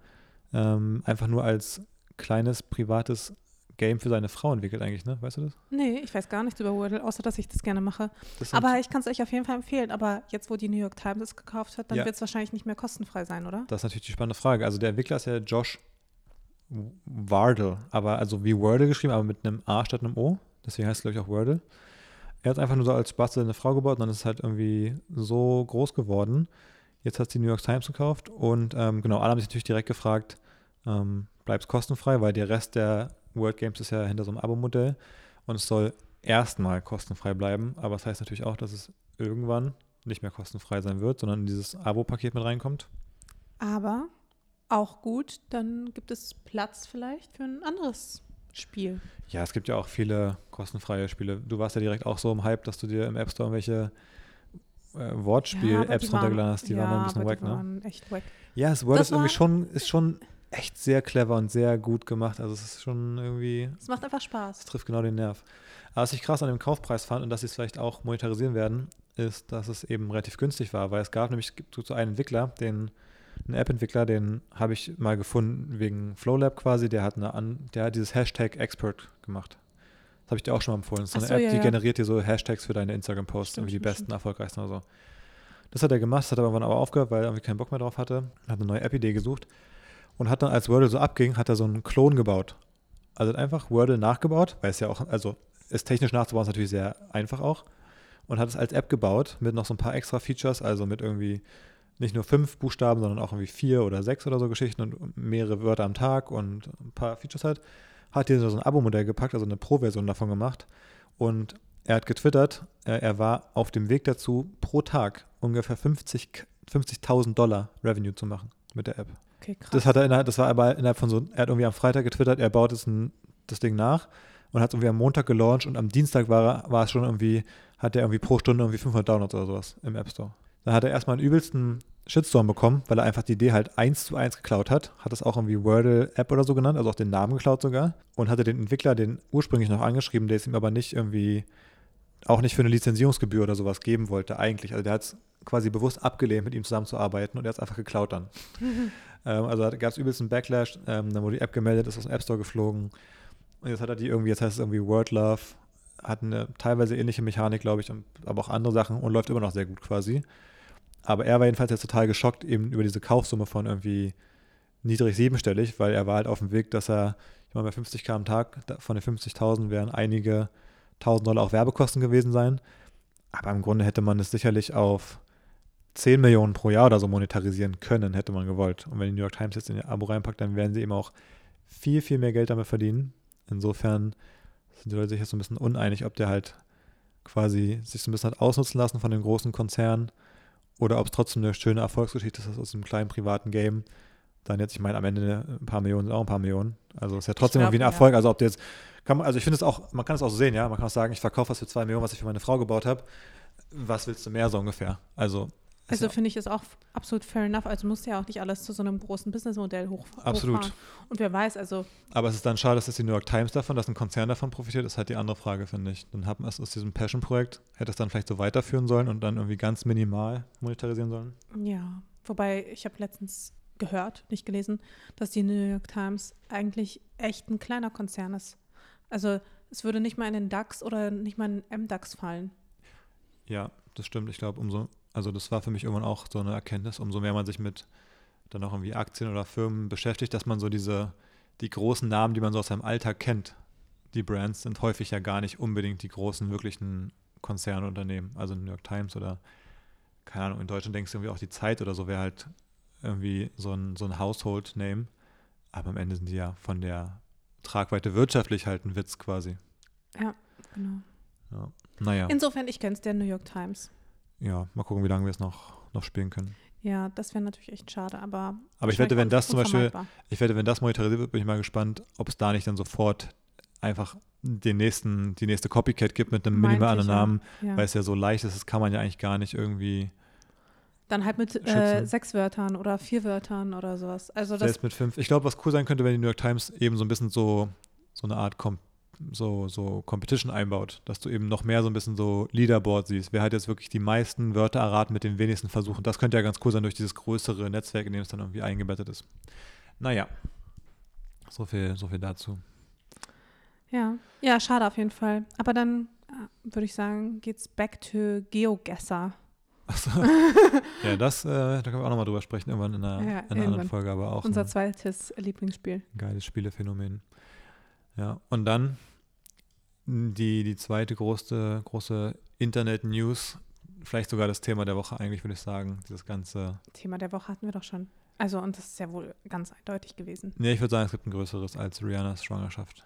ähm, einfach nur als kleines privates Game für seine Frau entwickelt, eigentlich, ne? Weißt du das?
nee, ich weiß gar nichts über Wordle, außer dass ich das gerne mache.
das
Aber ich kann es euch auf jeden Fall empfehlen. Aber jetzt, wo die New York Times es gekauft hat, dann
Ja.
wird es wahrscheinlich nicht mehr kostenfrei sein, oder?
Das ist natürlich die spannende Frage. Also der Entwickler ist ja Josh Wardle, aber also wie Wordle geschrieben, aber mit einem A statt einem O. Deswegen heißt es, glaube ich, auch Wordle. Er hat einfach nur so als Spaß seine Frau gebaut und dann ist es halt irgendwie so groß geworden. Jetzt hat es die New York Times gekauft und ähm, genau, alle haben sich natürlich direkt gefragt, ähm, bleibt es kostenfrei, weil der Rest der World Games ist ja hinter so einem Abo-Modell und es soll erstmal kostenfrei bleiben, aber das heißt natürlich auch, dass es irgendwann nicht mehr kostenfrei sein wird, sondern in dieses Abo-Paket mit reinkommt.
Aber auch gut, dann gibt es Platz vielleicht für ein anderes Spiel.
Ja, es gibt ja auch viele kostenfreie Spiele. Du warst ja direkt auch so im Hype, dass du dir im App Store irgendwelche äh,
Ja,
Wortspiel-Apps
waren-
runtergeladen hast. Die
ja,
waren ein bisschen wack,
die
ne?
waren echt wack.
Ja, das Word
Das
ist irgendwie schon, ist schon echt sehr clever und sehr gut gemacht. Also es ist schon irgendwie,
Es macht einfach Spaß.
es trifft genau den Nerv. Aber was ich krass an dem Kaufpreis fand und dass sie es vielleicht auch monetarisieren werden, ist, dass es eben relativ günstig war, weil es gab nämlich es gibt so einen Entwickler, den einen App-Entwickler, den habe ich mal gefunden wegen Flowlab quasi, der hat eine an, der hat dieses Hashtag Expert gemacht. Das habe ich dir auch schon mal empfohlen. Das ist so eine App,
ja,
die
ja.
generiert dir so Hashtags für deine Instagram-Posts, irgendwie die besten, erfolgreichsten oder so. Das hat er gemacht, das hat er irgendwann aber aufgehört, weil er irgendwie keinen Bock mehr drauf hatte. Hat eine neue App-Idee gesucht und hat dann, als Wordle so abging, hat er so einen Klon gebaut. Also hat einfach Wordle nachgebaut, weil es ja auch, also ist technisch nachzubauen ist natürlich sehr einfach auch. Und hat es als App gebaut mit noch so ein paar extra Features, also mit irgendwie nicht nur fünf Buchstaben, sondern auch irgendwie vier oder sechs oder so Geschichten und mehrere Wörter am Tag und ein paar Features halt. Hat hier so ein Abo-Modell gepackt, also eine Pro-Version davon gemacht. Und er hat getwittert, er, er war auf dem Weg dazu, pro Tag ungefähr 50 K- 50.000 Dollar Revenue zu machen mit der App.
Okay, krass.
Das hat er innerhalb, das war aber innerhalb von so, er hat irgendwie am Freitag getwittert, er baut jetzt ein, das Ding nach und hat es irgendwie am Montag gelauncht und am Dienstag war, war es schon irgendwie, hat er irgendwie pro Stunde irgendwie 500 Downloads oder sowas im App Store. Dann hat er erstmal einen übelsten Shitstorm bekommen, weil er einfach die Idee halt eins zu eins geklaut hat. Hat das auch irgendwie Wordle App oder so genannt, also auch den Namen geklaut sogar. Und hatte den Entwickler, den ursprünglich noch angeschrieben, der es ihm aber nicht irgendwie, auch nicht für eine Lizenzierungsgebühr oder sowas geben wollte eigentlich. Also der hat es quasi bewusst abgelehnt, mit ihm zusammenzuarbeiten und er hat es einfach geklaut dann. ähm, also gab es übelst einen Backlash, ähm, dann wurde die App gemeldet, ist aus dem App Store geflogen und jetzt hat er die irgendwie, jetzt heißt es irgendwie Word Love, hat eine teilweise ähnliche Mechanik, glaube ich, aber auch andere Sachen und läuft immer noch sehr gut quasi. Aber er war jedenfalls jetzt total geschockt eben über diese Kaufsumme von irgendwie niedrig siebenstellig, weil er war halt auf dem Weg, dass er, ich meine, bei 50 k am Tag, von den 50.000 wären einige 1000 Dollar auch Werbekosten gewesen sein. Aber im Grunde hätte man es sicherlich auf 10 Millionen pro Jahr oder so monetarisieren können, hätte man gewollt. Und wenn die New York Times jetzt in ihr Abo reinpackt, dann werden sie eben auch viel, viel mehr Geld damit verdienen. Insofern sind die Leute sich jetzt so ein bisschen uneinig, ob der halt quasi sich so ein bisschen hat ausnutzen lassen von den großen Konzernen oder ob es trotzdem eine schöne Erfolgsgeschichte ist aus einem kleinen privaten Game. Dann jetzt, ich meine, am Ende ein paar Millionen sind auch ein paar Millionen. Also ist ja trotzdem
glaub,
irgendwie ein
ja.
Erfolg. Also ob der jetzt, kann man, also ich finde es auch, man kann es auch so sehen, ja. Man kann auch sagen, ich verkaufe was für zwei Millionen, was ich für meine Frau gebaut habe. Was willst du mehr so ungefähr? Also
Also
ja-
finde ich es auch absolut fair enough. Also muss ja auch nicht alles zu so einem großen Businessmodell hoch,
Absolut.
hochfahren. Und wer weiß, also
Aber es ist dann schade, dass die New York Times davon, dass ein Konzern davon profitiert, ist halt die andere Frage, finde ich. Dann hat man es aus diesem Passion-Projekt, hätte es dann vielleicht so weiterführen sollen und dann irgendwie ganz minimal monetarisieren sollen.
Ja, wobei ich habe letztens gehört, nicht gelesen, dass die New York Times eigentlich echt ein kleiner Konzern ist. Also es würde nicht mal in den DAX oder nicht mal in den MDAX fallen.
Ja, das stimmt. Ich glaube, umso, also das war für mich irgendwann auch so eine Erkenntnis, umso mehr man sich mit dann auch irgendwie Aktien oder Firmen beschäftigt, dass man so diese, die großen Namen, die man so aus seinem Alltag kennt, die Brands sind häufig ja gar nicht unbedingt die großen, wirklichen Konzernunternehmen. Also New York Times oder, keine Ahnung, in Deutschland denkst du irgendwie auch die Zeit oder so wäre halt irgendwie so ein, so ein Household-Name. Aber am Ende sind die ja von der Tragweite wirtschaftlich halt ein Witz quasi.
Genau.
Ja. Naja,
Insofern, ich kenne es der New York Times.
Ja, mal gucken, wie lange wir es noch, noch spielen können.
Ja, das wäre natürlich echt schade, aber.
Aber ich wette, wenn das zum Beispiel, ich wette, wenn das monetarisiert wird, bin ich mal gespannt, ob es da nicht dann sofort einfach den nächsten, die nächste Copycat gibt mit einem minimal anderen. Namen,
Ja.
weil es ja so leicht ist, das kann man ja eigentlich gar nicht irgendwie,
Dann halt mit äh, sechs Wörtern oder vier Wörtern oder sowas. Also das
selbst mit fünf. Ich glaube, was cool sein könnte, wenn die New York Times eben so ein bisschen so, so eine Art Kom so, so Competition einbaut, dass du eben noch mehr so ein bisschen so Leaderboard siehst. Wer hat jetzt wirklich die meisten Wörter erraten mit den wenigsten Versuchen? Das könnte ja ganz cool sein durch dieses größere Netzwerk, in dem es dann irgendwie eingebettet ist. Naja, so viel, so viel dazu.
Ja, ja, schade auf jeden Fall. Aber dann äh, würde ich sagen, geht's back to GeoGuessr.
Achso. ja, das, äh, da können wir auch nochmal drüber sprechen, irgendwann in einer,
Ja,
in einer anderen. Folge, aber auch
Unser zweites Lieblingsspiel.
geiles Spielephänomen. Ja, und dann die, die zweite große, große Internet-News, vielleicht sogar das Thema der Woche eigentlich, würde ich sagen, dieses ganze,
Thema der Woche hatten wir doch schon. Also, und das ist ja wohl ganz eindeutig gewesen.
nee, ich würde sagen, es gibt ein größeres als Rihannas Schwangerschaft,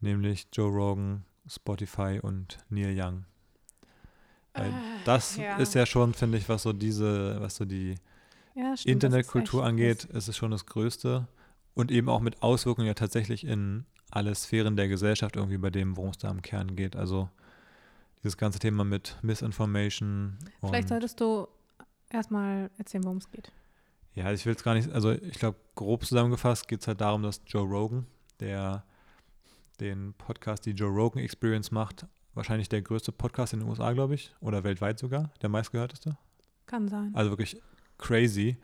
nämlich Joe Rogan, Spotify und Neil Young. Weil das
ja.
ist ja schon, finde ich, was so diese, was so die
Ja,
Internetkultur angeht, ist es schon das Größte und eben auch mit Auswirkungen ja tatsächlich in alle Sphären der Gesellschaft irgendwie bei dem, worum es da im Kern geht. Also dieses ganze Thema mit Misinformation.
Vielleicht solltest du erstmal erzählen, worum es geht.
Ja, ich will es gar nicht, also ich glaube, grob zusammengefasst geht es halt darum, dass Joe Rogan, der den Podcast, die Joe Rogan Experience macht, wahrscheinlich der größte Podcast in den USA, glaube ich, oder weltweit sogar, der meistgehörteste.
Kann sein.
Also wirklich crazy,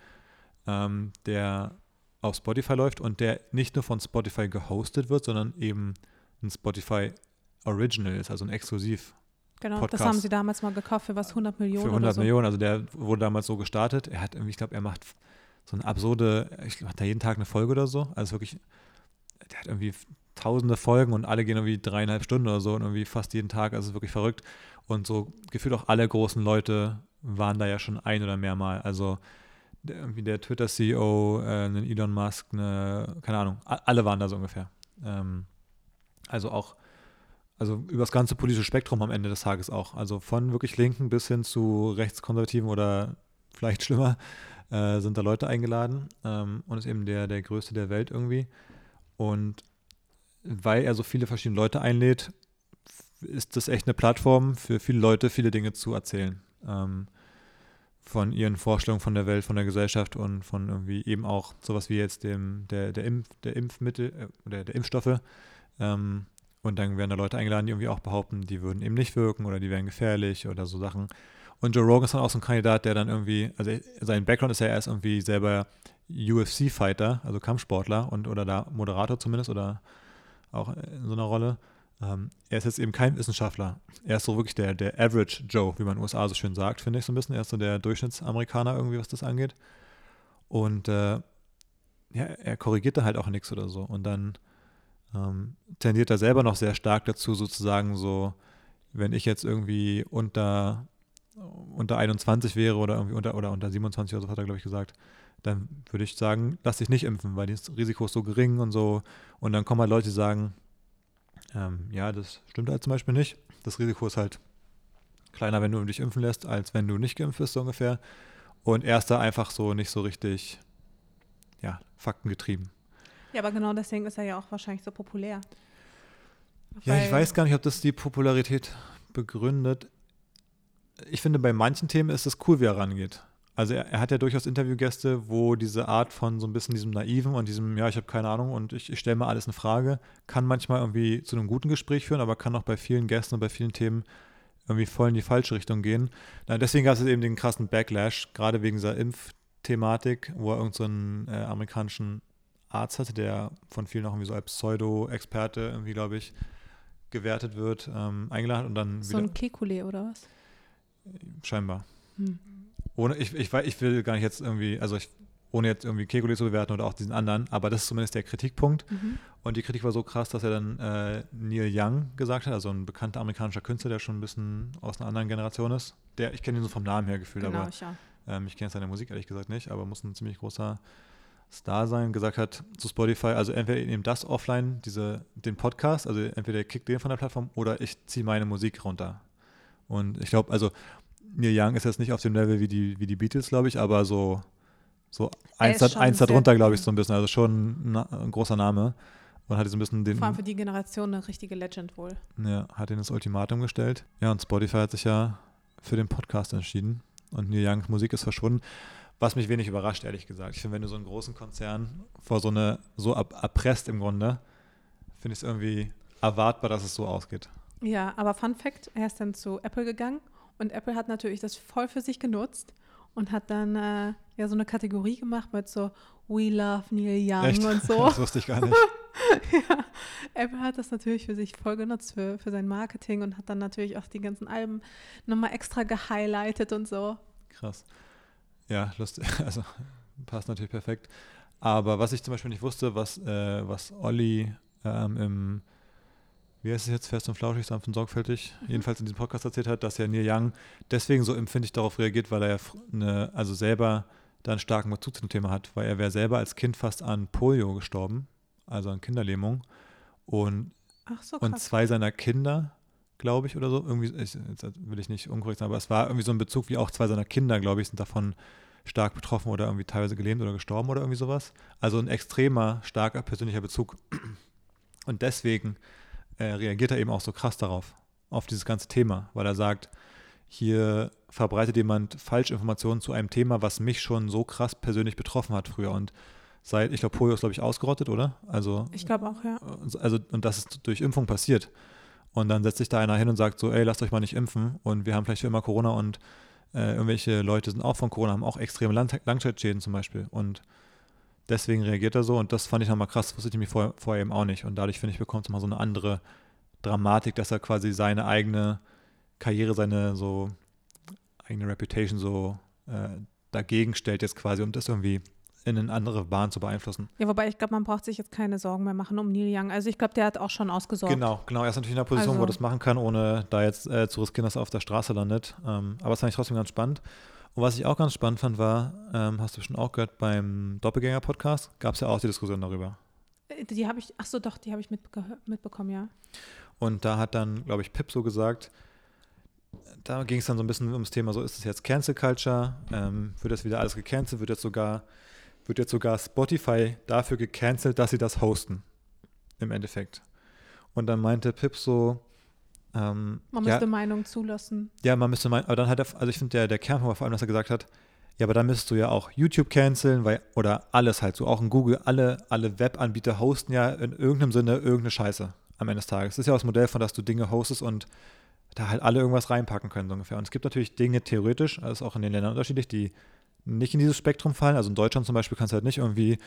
ähm, der auf Spotify läuft und der nicht nur von Spotify gehostet wird, sondern eben ein Spotify Original ist, also ein Exklusiv
genau, das
Podcast.
haben sie damals mal gekauft für was, 100 Millionen
für
oder
100
so.
Millionen. Also der wurde damals so gestartet. Er hat irgendwie, ich glaube, er macht so eine absurde, ich glaube, hat da jeden Tag eine Folge oder so. Also wirklich, der hat irgendwie tausende Folgen und alle gehen irgendwie dreieinhalb Stunden oder so und irgendwie fast jeden Tag. Also wirklich verrückt. Und so gefühlt auch alle großen Leute waren da ja schon ein oder mehrmal. Also der, irgendwie der Twitter-CEO, äh, ein Elon Musk, eine, keine Ahnung, alle waren da so ungefähr. Ähm, also auch, also über das ganze politische Spektrum am Ende des Tages auch. Also von wirklich Linken bis hin zu Rechtskonservativen oder vielleicht schlimmer, äh, sind da Leute eingeladen ähm, und ist eben der, der größte der Welt irgendwie. Und weil er so viele verschiedene Leute einlädt, ist das echt eine Plattform für viele Leute, viele Dinge zu erzählen. Ähm, von ihren Vorstellungen von der Welt, von der Gesellschaft und von irgendwie eben auch sowas wie jetzt dem, der, der, Impf, der Impfmittel äh, der Impfstoffe. Ähm, und dann werden da Leute eingeladen, die irgendwie auch behaupten, die würden eben nicht wirken oder die wären gefährlich oder so Sachen. Und Joe Rogan ist dann auch so ein Kandidat, der dann irgendwie, also sein Background ist ja erst irgendwie selber UFC-Fighter, also Kampfsportler und oder da Moderator zumindest oder auch in so einer Rolle. Ähm, er ist jetzt eben kein Wissenschaftler. Er ist so wirklich der, der Average Joe, wie man in den USA so schön sagt, finde ich so ein bisschen. Er ist so der Durchschnittsamerikaner irgendwie, was das angeht. Und äh, ja, er korrigiert da halt auch nichts oder so. Und dann ähm, tendiert er selber noch sehr stark dazu, sozusagen so, wenn ich jetzt irgendwie unter, unter 21 wäre oder irgendwie unter, oder unter 27 oder so, hat er, glaube ich, gesagt, dann würde ich sagen, lass dich nicht impfen, weil das Risiko ist so gering und so. Und dann kommen halt Leute, die sagen, ähm, ja, das stimmt halt zum Beispiel nicht. Das Risiko ist halt kleiner, wenn du dich impfen lässt, als wenn du nicht geimpft bist, so ungefähr. Und er ist da einfach so nicht so richtig, ja, faktengetrieben.
Ja, aber genau deswegen ist er ja auch wahrscheinlich so populär.
Ja, ich weiß gar nicht, ob das die Popularität begründet. Ich finde, bei manchen Themen ist es cool, wie er rangeht. Also er, er hat ja durchaus Interviewgäste, wo diese Art von so ein bisschen diesem Naiven und diesem, ja, ich habe keine Ahnung und ich, ich stelle mir alles in Frage, kann manchmal irgendwie zu einem guten Gespräch führen, aber kann auch bei vielen Gästen und bei vielen Themen irgendwie voll in die falsche Richtung gehen. Na, deswegen gab es eben den krassen Backlash, gerade wegen dieser Impfthematik, wo er irgendeinen so einen, äh, amerikanischen Arzt hatte, der von vielen auch irgendwie so als Pseudo-Experte irgendwie, glaube ich, gewertet wird, ähm, eingeladen und dann
So
wieder,
ein Kekulé oder was?
scheinbar.
Hm.
Ohne, ich, ich, ich will gar nicht jetzt irgendwie, also ich, ohne jetzt irgendwie Kekulé zu bewerten oder auch diesen anderen, aber das ist zumindest der Kritikpunkt.
Mhm.
Und die Kritik war so krass, dass er dann äh, Neil Young gesagt hat, also ein bekannter amerikanischer Künstler, der schon ein bisschen aus einer anderen Generation ist. Der, ich kenne ihn so vom Namen her gefühlt,
Genau,
aber
ich auch.
ähm, ich kenne seine Musik ehrlich gesagt nicht, aber muss ein ziemlich großer Star sein, gesagt hat zu Spotify, also entweder ihr nehmt das offline, diese, den Podcast, also entweder ihr kickt den von der Plattform oder ich ziehe meine Musik runter. Und ich glaube, also Neil Young ist jetzt nicht auf dem Level wie die, wie die Beatles, glaube ich, aber so, so eins,
schon
eins darunter, glaube ich, so ein bisschen, also schon ein, ein großer Name. Und hat so ein bisschen den,
Vor allem für die Generation eine richtige Legend wohl.
ja, hat ihn das Ultimatum gestellt. Ja, und Spotify hat sich ja für den Podcast entschieden. Und Neil Youngs Musik ist verschwunden. Was mich wenig überrascht, ehrlich gesagt. Ich finde, wenn du so einen großen Konzern vor so eine, so erpresst im Grunde, finde ich es irgendwie erwartbar, dass es so ausgeht.
Ja, aber Fun Fact, er ist dann zu Apple gegangen und Apple hat natürlich das voll für sich genutzt und hat dann äh, ja so eine Kategorie gemacht mit so We love Neil Young
Echt?
und so.
Das wusste ich gar nicht.
ja, Apple hat das natürlich für sich voll genutzt für, für sein Marketing und hat dann natürlich auch die ganzen Alben nochmal extra gehighlightet und so.
Krass. Ja, lustig. Also passt natürlich perfekt. Aber was ich zum Beispiel nicht wusste, was, äh, was Olli ähm, im, wie heißt es jetzt, fest und flauschig, sanft und sorgfältig, jedenfalls in diesem Podcast erzählt hat, dass ja Neil Young deswegen so empfindlich darauf reagiert, weil er ja eine, also selber da einen starken Bezug zu dem Thema hat, weil er wäre selber als Kind fast an Polio gestorben, also an Kinderlähmung. Und
so,
und zwei seiner Kinder, glaube ich, oder so, irgendwie, ich, jetzt will ich nicht unkorrekt sein, aber es war irgendwie so ein Bezug, wie auch zwei seiner Kinder, glaube ich, sind davon stark betroffen oder irgendwie teilweise gelähmt oder gestorben oder irgendwie sowas. Also ein extremer, starker persönlicher Bezug. Und deswegen äh, reagiert er eben auch so krass darauf, auf dieses ganze Thema, weil er sagt, hier verbreitet jemand Falschinformationen zu einem Thema, was mich schon so krass persönlich betroffen hat früher. Und seit, ich glaube, Polio ist, glaube ich, ausgerottet, oder? Also
Ich glaube auch, ja.
also und das ist durch Impfung passiert. Und dann setzt sich da einer hin und sagt so, ey, lasst euch mal nicht impfen und wir haben vielleicht für immer Corona und äh, irgendwelche Leute sind auch von Corona, haben auch extreme Lang Langzeitschäden zum Beispiel. Und deswegen reagiert er so und das fand ich nochmal krass, wusste ich nämlich vorher, vorher eben auch nicht. Und dadurch, finde ich, bekommt es mal so eine andere Dramatik, dass er quasi seine eigene Karriere, seine so eigene Reputation so äh, dagegen stellt jetzt quasi, um das irgendwie in eine andere Bahn zu beeinflussen.
Ja, wobei ich glaube, man braucht sich jetzt keine Sorgen mehr machen um Neil Young. Also ich glaube, der hat auch schon ausgesorgt.
Genau, genau. Er ist natürlich in einer Position, wo er
Also-
das machen kann, ohne da jetzt äh, zu riskieren, dass er auf der Straße landet. Ähm, aber das fand ich trotzdem ganz spannend. Und was ich auch ganz spannend fand, war, ähm, hast du schon auch gehört, beim Doppelgänger-Podcast gab es ja auch die Diskussion darüber.
Die habe ich, ach so, doch, die habe ich mitbege- mitbekommen, ja.
Und da hat dann, glaube ich, Pip so gesagt, da ging es dann so ein bisschen ums Thema, so ist es jetzt Cancel Culture, ähm, wird jetzt wieder alles gecancelt, wird jetzt sogar, wird jetzt sogar Spotify dafür gecancelt, dass sie das hosten, im Endeffekt. Und dann meinte Pip so, ähm,
Man
ja,
müsste Meinung zulassen.
Ja, man müsste meinen, aber dann hat er, also ich finde, der, der Kern war vor allem, dass er gesagt hat, ja, aber dann müsstest du ja auch YouTube canceln, weil, oder alles halt so, auch in Google, alle, alle Webanbieter hosten ja in irgendeinem Sinne irgendeine Scheiße am Ende des Tages. Das ist ja auch das Modell von, dass du Dinge hostest und da halt alle irgendwas reinpacken können, so ungefähr. Und es gibt natürlich Dinge theoretisch, das ist auch in den Ländern unterschiedlich, die nicht in dieses Spektrum fallen. Also in Deutschland zum Beispiel kannst du halt nicht irgendwie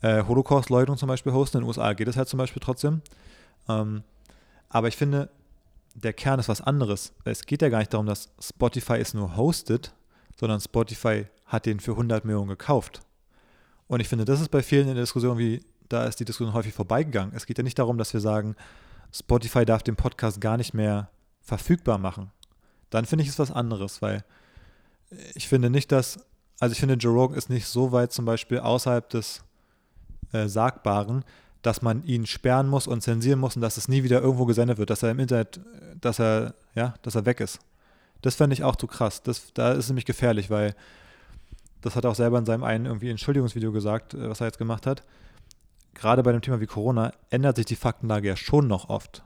äh, Holocaust-Leugnung zum Beispiel hosten. In den USA geht es halt zum Beispiel trotzdem. Ähm, aber ich finde, der Kern ist was anderes. Es geht ja gar nicht darum, dass Spotify es nur hostet, sondern Spotify hat den für 100 Millionen gekauft. Und ich finde, das ist bei vielen in der Diskussion wie, da ist die Diskussion häufig vorbeigegangen. Es geht ja nicht darum, dass wir sagen, Spotify darf den Podcast gar nicht mehr verfügbar machen. Dann finde ich es was anderes, weil ich finde nicht, dass, also ich finde, Joe Rogan ist nicht so weit zum Beispiel außerhalb des äh, Sagbaren, dass man ihn sperren muss und zensieren muss und dass es nie wieder irgendwo gesendet wird, dass er im Internet, dass er, ja, dass er weg ist. Das fände ich auch zu krass. Das, da ist es nämlich gefährlich, weil das hat er auch selber in seinem einen irgendwie Entschuldigungsvideo gesagt, äh, was er jetzt gemacht hat. Gerade bei dem Thema wie Corona ändert sich die Faktenlage ja schon noch oft.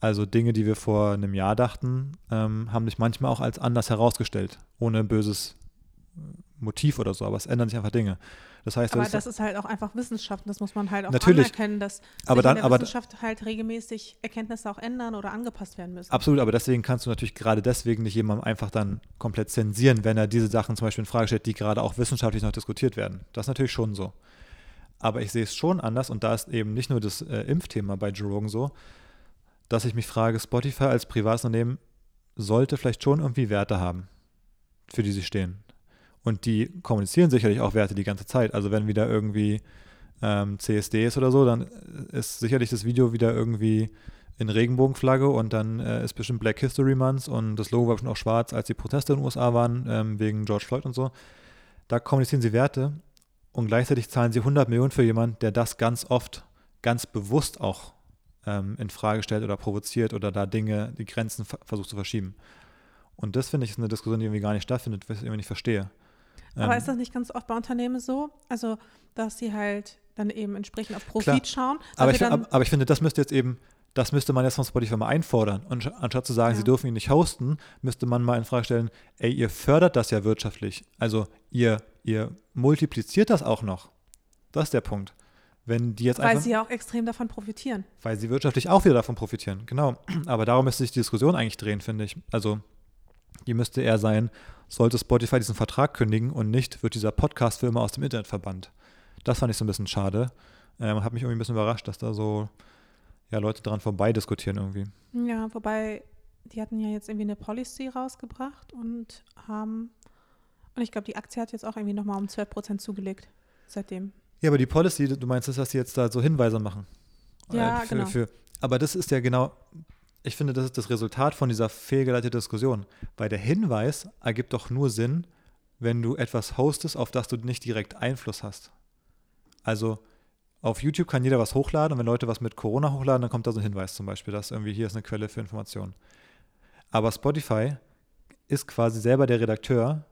Also Dinge, die wir vor einem Jahr dachten, ähm, haben sich manchmal auch als anders herausgestellt, ohne böses Motiv oder so, aber es ändern sich einfach Dinge. Das heißt,
Aber
das
das ist halt auch einfach Wissenschaft. Das muss man halt auch
Natürlich.
anerkennen, dass
Aber dann-
in der
aber-
Wissenschaft halt regelmäßig Erkenntnisse auch ändern oder angepasst werden müssen.
Absolut, aber deswegen kannst du natürlich gerade deswegen nicht jemandem einfach dann komplett zensieren, wenn er diese Sachen zum Beispiel in Frage stellt, die gerade auch wissenschaftlich noch diskutiert werden. Das ist natürlich schon so. Aber ich sehe es schon anders und da ist eben nicht nur das äh, Impfthema bei Joe Rogan so, dass ich mich frage, Spotify als privates Unternehmen sollte vielleicht schon irgendwie Werte haben, für die sie stehen. Und die kommunizieren sicherlich auch Werte die ganze Zeit. Also wenn wieder irgendwie ähm, CSD ist oder so, dann ist sicherlich das Video wieder irgendwie in Regenbogenflagge und dann äh, ist bestimmt Black History Month und das Logo war bestimmt auch schwarz, als die Proteste in den USA waren, ähm, wegen George Floyd und so. Da kommunizieren sie Werte und gleichzeitig zahlen sie 100 Millionen für jemanden, der das ganz oft, ganz bewusst auch ähm, in Frage stellt oder provoziert oder da Dinge, die Grenzen ver versucht zu verschieben. Und das finde ich ist eine Diskussion, die irgendwie gar nicht stattfindet, was ich irgendwie nicht verstehe.
Aber
Ähm,
ist das nicht ganz oft bei Unternehmen so? Also, dass sie halt dann eben entsprechend auf Profit
Klar.
schauen.
Aber ich,
dann,
aber, ich finde, das müsste jetzt eben, das müsste man jetzt von Spotify mal einfordern. Und anstatt zu sagen,
Ja.
sie dürfen ihn nicht hosten, müsste man mal in Frage stellen, ey, ihr fördert das ja wirtschaftlich. Also ihr, ihr multipliziert das auch noch. Das ist der Punkt. Wenn die jetzt
weil
einfach,
sie ja auch extrem davon profitieren.
weil sie wirtschaftlich auch wieder davon profitieren. Genau. Aber darum müsste sich die Diskussion eigentlich drehen, finde ich. Also die müsste eher sein, sollte Spotify diesen Vertrag kündigen und nicht wird dieser Podcast für immer aus dem Internet verbannt. Das fand ich so ein bisschen schade. Ähm, hat mich irgendwie ein bisschen überrascht, dass da so ja, Leute dran vorbei diskutieren irgendwie.
Ja, wobei, die hatten ja jetzt irgendwie eine Policy rausgebracht und haben, und ich glaube, die Aktie hat jetzt auch irgendwie nochmal um 12% zugelegt seitdem.
Ja, aber die Policy, du meinst, das, dass sie jetzt da so Hinweise machen.
Ja,
Äh, für,
genau.
Für, aber das ist ja genau, ich finde, das ist das Resultat von dieser fehlgeleiteten Diskussion. Weil der Hinweis ergibt doch nur Sinn, wenn du etwas hostest, auf das du nicht direkt Einfluss hast. Also auf YouTube kann jeder was hochladen und wenn Leute was mit Corona hochladen, dann kommt da so ein Hinweis zum Beispiel, dass irgendwie hier ist eine Quelle für Informationen. Aber Spotify ist quasi selber der Redakteur,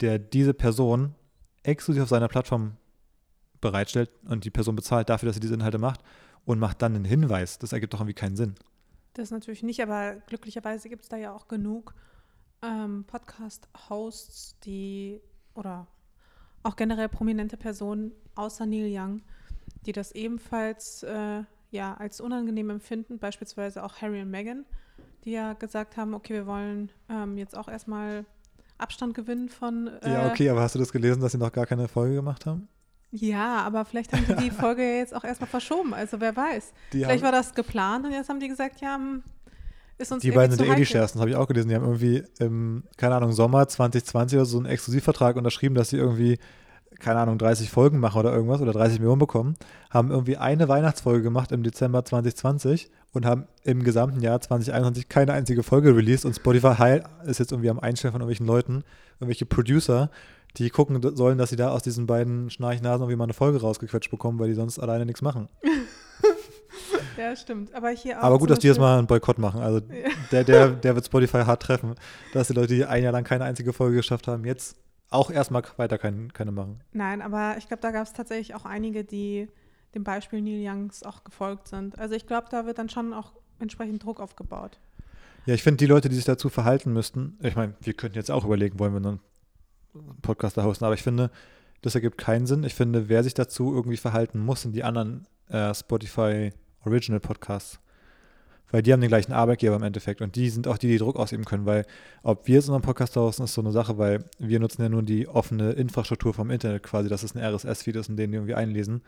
der diese Person exklusiv auf seiner Plattform bereitstellt und die Person bezahlt dafür, dass sie diese Inhalte macht und macht dann einen Hinweis. Das ergibt doch irgendwie keinen Sinn.
Das natürlich nicht, aber glücklicherweise gibt es da ja auch genug ähm, Podcast-Hosts, die oder auch generell prominente Personen außer Neil Young, die das ebenfalls äh, ja als unangenehm empfinden, beispielsweise auch Harry und Meghan, die ja gesagt haben, okay, wir wollen ähm, jetzt auch erstmal Abstand gewinnen von äh,
ja, okay, aber hast du das gelesen, dass sie noch gar keine Folge gemacht haben?
Ja, aber vielleicht haben die die Folge jetzt auch erstmal verschoben, also wer weiß.
Die,
Vielleicht
haben,
war das geplant und jetzt haben die gesagt, ja, hm, ist uns
die beiden sind eh die schärfsten, das habe ich auch gelesen. Die haben irgendwie im, keine Ahnung, Sommer 2020 oder so einen Exklusivvertrag unterschrieben, dass sie irgendwie, keine Ahnung, 30 Folgen machen oder irgendwas oder 30 Millionen bekommen. Haben irgendwie eine Weihnachtsfolge gemacht im Dezember 2020 und haben im gesamten Jahr 2021 keine einzige Folge released und Spotify heil- ist jetzt irgendwie am Einstellen von irgendwelchen Leuten, irgendwelche Producer, die gucken sollen, dass sie da aus diesen beiden Schnarchnasen irgendwie mal eine Folge rausgequetscht bekommen, weil die sonst alleine nichts machen.
Ja, stimmt. Aber hier auch
Aber gut, dass die jetzt mal einen Boykott machen. Also
Ja.
der, der, der wird Spotify hart treffen, dass die Leute, die ein Jahr lang keine einzige Folge geschafft haben, jetzt auch erstmal weiter kein, keine machen.
Nein, aber ich glaube, da gab es tatsächlich auch einige, die dem Beispiel Neil Youngs auch gefolgt sind. Also ich glaube, da wird dann schon auch entsprechend Druck aufgebaut.
Ja, ich finde, die Leute, die sich dazu verhalten müssten, ich meine, wir könnten jetzt auch überlegen, wollen wir einen Podcast da hosten, aber ich finde, das ergibt keinen Sinn. Ich finde, wer sich dazu irgendwie verhalten muss, sind die anderen äh, Spotify Original Podcasts. Weil die haben den gleichen Arbeitgeber im Endeffekt und die sind auch die, die Druck ausüben können, weil ob wir jetzt unseren Podcast draußen ist so eine Sache, weil wir nutzen ja nur die offene Infrastruktur vom Internet quasi, dass es ein RSS-Feed ist und den die irgendwie einlesen.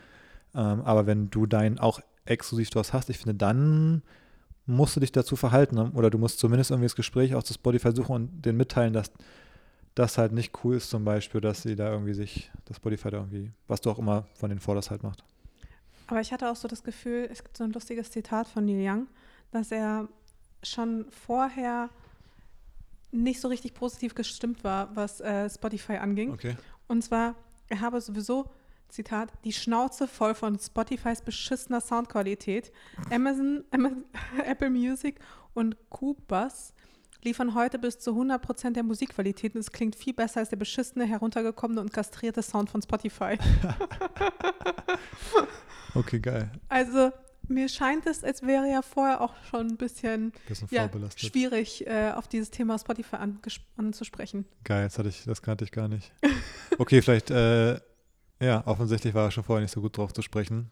Ähm, aber wenn du deinen auch exklusiv draus hast, ich finde, dann musst du dich dazu verhalten ne? oder du musst zumindest irgendwie das Gespräch auch zu Spotify suchen und denen mitteilen, dass das halt nicht cool ist zum Beispiel, dass sie da irgendwie sich, dass Spotify da irgendwie, was du auch immer von den forderst halt macht.
Aber ich hatte auch so das Gefühl, es gibt so ein lustiges Zitat von Neil Young, dass er schon vorher nicht so richtig positiv gestimmt war, was äh, Spotify anging.
Okay.
Und zwar, er habe sowieso, Zitat, die Schnauze voll von Spotifys beschissener Soundqualität. Amazon, Amazon Apple Music und Cubus liefern heute bis zu 100% der Musikqualität und es klingt viel besser als der beschissene, heruntergekommene und kastrierte Sound von Spotify.
Okay, geil.
Also mir scheint es, als wäre ja vorher auch schon ein bisschen
Bisschen
ja, schwierig, äh, auf dieses Thema Spotify anzusprechen.
Geil, das hatte ich, das kannte ich gar nicht. Okay, vielleicht, äh, ja, offensichtlich war er schon vorher nicht so gut drauf zu sprechen.